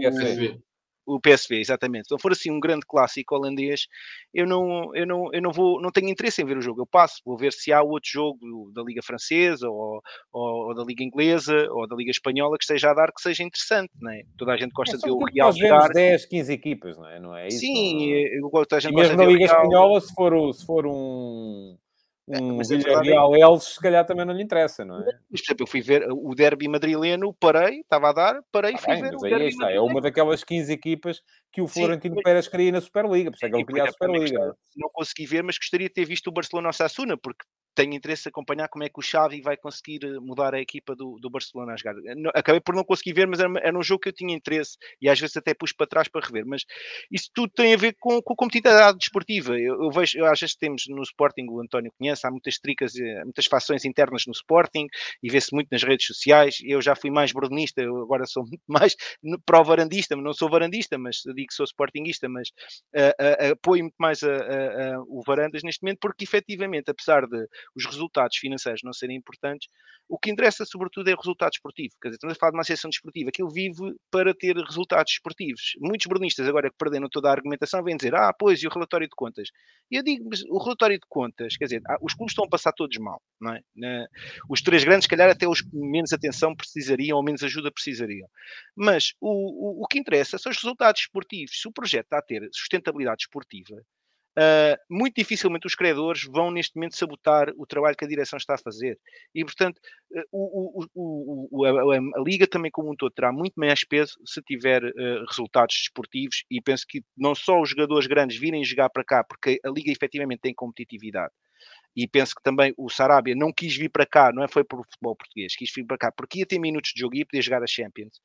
o PSV, exatamente. Se não for assim um grande clássico holandês, eu não, eu não, eu não vou, não tenho interesse em ver o jogo. Eu passo, vou ver se há outro jogo da Liga Francesa ou, ou, ou da Liga Inglesa ou da Liga Espanhola que esteja a dar que seja interessante, não é? Toda a gente gosta é, de ver o Real nós jogar. 10, 15 equipas, não é? Não é isso? Sim, eu gosto, a gente e mesmo na Liga Espanhola, se for, se for um é, um mas Villarreal Elves, se calhar também não lhe interessa, não é? Mas, por exemplo, eu fui ver o derby madrileno, parei, estava a dar, parei e ah, fui bem, ver o derby está, É uma daquelas 15 equipas que o Florentino Sim, Pérez queria na Superliga, por isso é que ele queria a Superliga. Não consegui ver, mas gostaria de ter visto o Barcelona-Sassuna, porque tenho interesse em acompanhar como é que o Xavi vai conseguir eh, mudar a equipa do, do Barcelona a jogar. Eh, acabei por não conseguir ver, mas era, era, um jogo que eu tinha interesse e às vezes até pus para trás para rever. Mas isso tudo tem a ver com, com a competitividade desportiva. Eu, eu vejo, eu, às vezes temos no Sporting, o António conhece, há muitas tricas, eh, muitas fações internas no Sporting e vê-se muito nas redes sociais. Eu já fui mais brunista, eu agora sou muito [laughs] mais pró-varandista, não sou varandista, mas digo que sou sportinguista, mas uh, uh, apoio muito mais a, a, a, o Varandas neste momento, porque efetivamente, apesar de os resultados financeiros não serem importantes, o que interessa sobretudo é o resultado esportivo. Quer dizer, estamos a falar de uma associação desportiva que ele vive para ter resultados esportivos. Muitos bernistas, agora que perderam toda a argumentação, vêm dizer, ah, pois, e o relatório de contas? E eu digo, o relatório de contas, quer dizer, ah, os clubes estão a passar todos mal, não é? Os três grandes, se calhar, até os menos atenção precisariam ou menos ajuda precisariam. Mas o, o, o que interessa são os resultados esportivos. Se o projeto está a ter sustentabilidade esportiva, Uh, muito dificilmente os credores vão neste momento sabotar o trabalho que a direção está a fazer. E, portanto, uh, o, o, o, a, a, Liga também como um todo terá muito mais peso se tiver uh, resultados desportivos e penso que não só os jogadores grandes virem jogar para cá, porque a Liga efetivamente tem competitividade, e penso que também o Sarabia não quis vir para cá, não é? Foi para o futebol português, quis vir para cá porque ia ter minutos de jogo e ia poder jogar a Champions.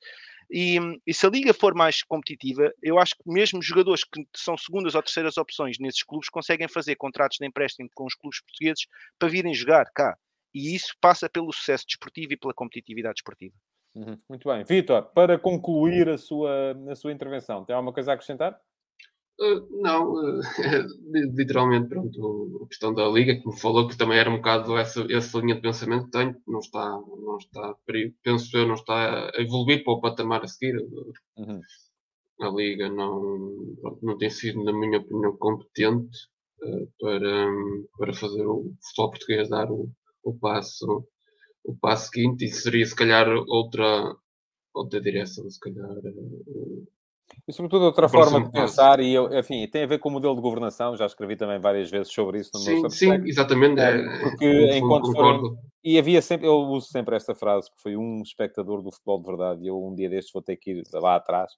E, e, se a liga for mais competitiva, eu acho que mesmo jogadores que são segundas ou terceiras opções nesses clubes conseguem fazer contratos de empréstimo com os clubes portugueses para virem jogar cá. E isso passa pelo sucesso desportivo e pela competitividade desportiva. Uhum. Muito bem. Vitor, para concluir a sua, a sua intervenção, tem alguma coisa a acrescentar? Uh, não, [laughs] uh, literalmente, pronto, a questão da Liga, que me falou que também era um bocado essa, essa linha de pensamento que tenho, não está, não está, penso eu, não está a evoluir para o patamar a seguir. Uhum. A Liga não, não tem sido, na minha opinião, competente uh, para, para fazer o futebol português dar o, o passo o passo seguinte e seria se calhar outra outra direção, se calhar e, sobretudo, outra forma de pensar, e eu, enfim, tem a ver com o modelo de governação, já escrevi também várias vezes sobre isso no sim, meu Sim, exatamente. É, porque enquanto foram, E havia sempre, eu uso sempre esta frase, que foi um espectador do futebol de verdade, e eu um dia destes vou ter que ir lá atrás,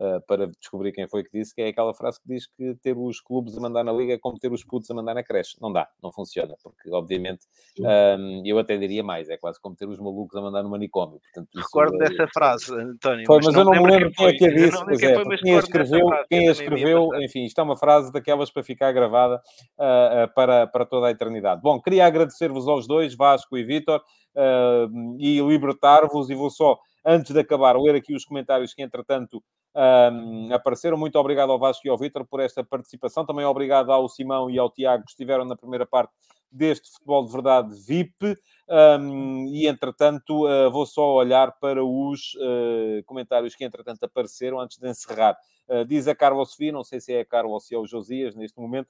uh, para descobrir quem foi que disse, que é aquela frase que diz que ter os clubes a mandar na liga é como ter os putos a mandar na creche. Não dá, não funciona, porque obviamente um, eu até diria mais, é quase como ter os malucos a mandar no manicômio. Portanto, Recordo é... dessa frase, António. Foi, mas, mas eu não me lembro quem é que a disse. Pois é, quem a escreveu, quem a escreveu enfim, isto é uma frase daquelas para ficar gravada uh, para, para toda a eternidade. Bom, queria agradecer-vos aos dois, Vasco e Vítor, uh, e libertar-vos, e vou só, antes de acabar, ler aqui os comentários que, entretanto, um, apareceram. Muito obrigado ao Vasco e ao Vitor por esta participação. Também obrigado ao Simão e ao Tiago que estiveram na primeira parte deste futebol de verdade VIP. Um, e entretanto, uh, vou só olhar para os uh, comentários que entretanto apareceram antes de encerrar. Uh, diz a Carlos Sofia, não sei se é a Carlos ou se é o Josias neste momento,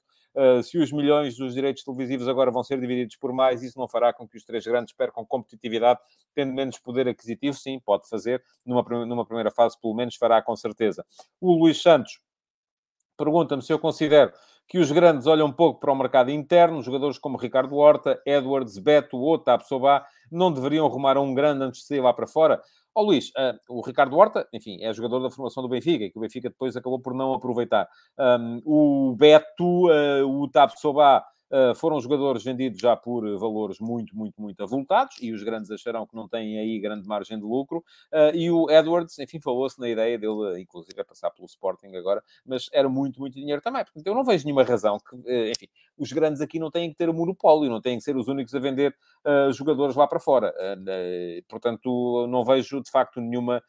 se os milhões dos direitos televisivos agora vão ser divididos por mais, isso não fará com que os três grandes percam competitividade, tendo menos poder aquisitivo? Sim, pode fazer. Numa, numa primeira fase, pelo menos, fará com certeza. O Luís Santos pergunta-me se eu considero que os grandes olham um pouco para o mercado interno, jogadores como Ricardo Horta, Edwards, Beto ou Tapsoba não deveriam arrumar um grande antes de sair lá para fora. Ó oh, Luís, uh, o Ricardo Horta, enfim, é jogador da formação do Benfica, que o Benfica depois acabou por não aproveitar. Um, o Beto, uh, o Tapsoba Uh, foram jogadores vendidos já por valores muito, muito, muito avultados e os grandes acharão que não têm aí grande margem de lucro. Uh, e o Edwards, enfim, falou-se na ideia dele, inclusive, é passar pelo Sporting agora, mas era muito, muito dinheiro também. Portanto, eu não vejo nenhuma razão que, uh, enfim, os grandes aqui não têm que ter o monopólio, não têm que ser os únicos a vender jogadores lá para fora. portanto, não vejo de facto nenhuma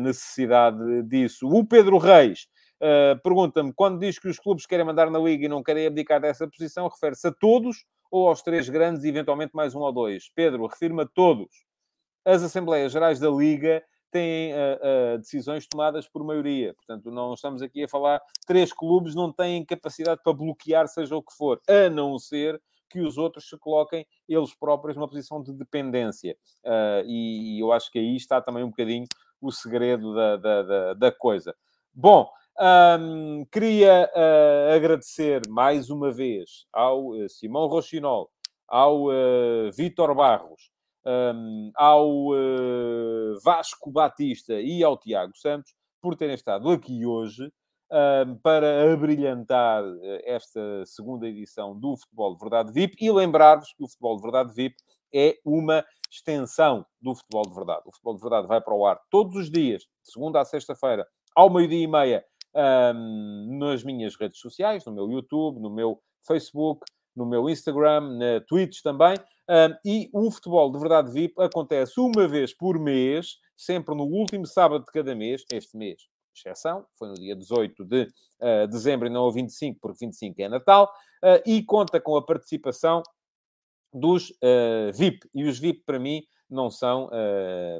necessidade disso. O Pedro Reis Uh, Pergunta-me, quando diz que os clubes querem mandar na Liga e não querem abdicar dessa posição, refere-se a todos ou aos três grandes e eventualmente mais um ou dois? Pedro, refirma a todos. As Assembleias Gerais da Liga têm uh, uh, decisões tomadas por maioria. Portanto, não estamos aqui a falar... Três clubes não têm capacidade para bloquear seja o que for, a não ser que os outros se coloquem eles próprios numa posição de dependência. Uh, e, e, eu acho que aí está também um bocadinho o segredo da, da, da, da coisa. Bom, um, queria uh, agradecer mais uma vez ao uh, Simão Rochinol, ao uh, Vítor Barros, um, ao Vasco Batista e ao Tiago Santos por terem estado aqui hoje para abrilhantar esta segunda edição do Futebol de Verdade VIP e lembrar-vos que o Futebol de Verdade VIP é uma extensão do Futebol de Verdade. O Futebol de Verdade vai para o ar todos os dias, segunda a sexta-feira, ao meio-dia e meia, um, nas minhas redes sociais, no meu YouTube, no meu Facebook, no meu Instagram, na Twitch também. Um, e o futebol de verdade VIP acontece uma vez por mês, sempre no último sábado de cada mês, este mês. Exceção, foi no dia 18 de uh, dezembro e não o 25, porque 25 é Natal, uh, e conta com a participação dos uh, VIP. E os VIP, para mim, não são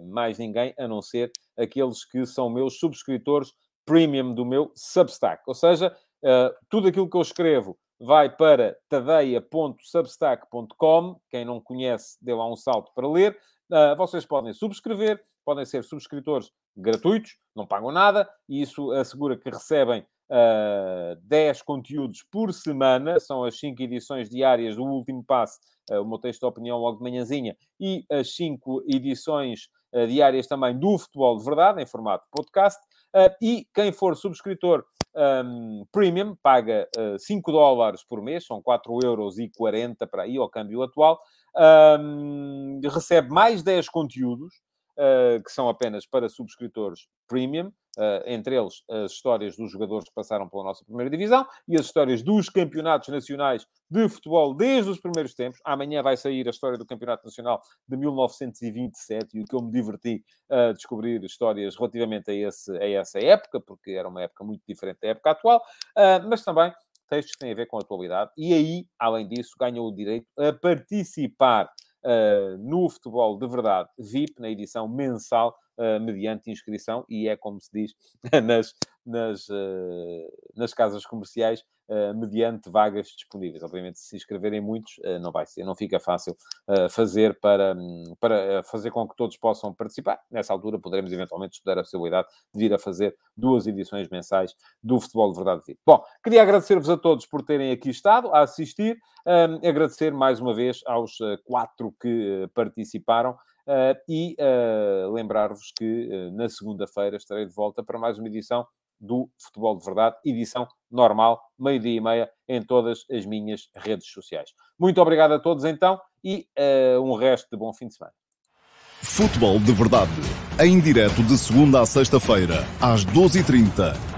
mais ninguém a não ser aqueles que são meus subscritores premium do meu Substack. Ou seja, uh, tudo aquilo que eu escrevo vai para tadeia.substack.com. Quem não conhece, dê lá um salto para ler. Uh, vocês podem subscrever, podem ser subscritores gratuitos, não pagam nada, e isso assegura que recebem uh, 10 conteúdos por semana, são as 5 edições diárias do último passo, uh, o meu texto de opinião logo de manhãzinha, e as 5 edições uh, diárias também do Futebol de Verdade, em formato podcast. Uh, e quem for subscritor um, premium paga uh, 5 dólares por mês, são 4 euros e 40 para aí, ao câmbio atual, um, recebe mais 10 conteúdos, uh, que são apenas para subscritores premium, Uh, entre eles as histórias dos jogadores que passaram pela nossa primeira divisão e as histórias dos campeonatos nacionais de futebol desde os primeiros tempos. Amanhã vai sair a história do Campeonato Nacional de 1927 e o que eu me diverti a uh, descobrir histórias relativamente a, esse, a essa época, porque era uma época muito diferente da época atual, uh, mas também textos que têm a ver com a atualidade. E aí, além disso, ganham o direito a participar uh, no futebol de verdade VIP, na edição mensal, uh, mediante inscrição, e é como se diz [laughs] nas, nas, uh, nas casas comerciais, mediante vagas disponíveis. Obviamente, se inscreverem muitos, uh, não vai ser, não fica fácil fazer para, para fazer com que todos possam participar. Nessa altura, poderemos eventualmente estudar a possibilidade de vir a fazer duas edições mensais do Futebol de Verdade Vivo. Bom, queria agradecer-vos a todos por terem aqui estado, a assistir, um, agradecer mais uma vez aos quatro que participaram. Uh, e uh, lembrar-vos que uh, na segunda-feira estarei de volta para mais uma edição do Futebol de Verdade, edição normal, meio-dia e meia, em todas as minhas redes sociais. Muito obrigado a todos então e um resto de bom fim de semana. Futebol de Verdade, em direto de segunda a sexta-feira, às 12h30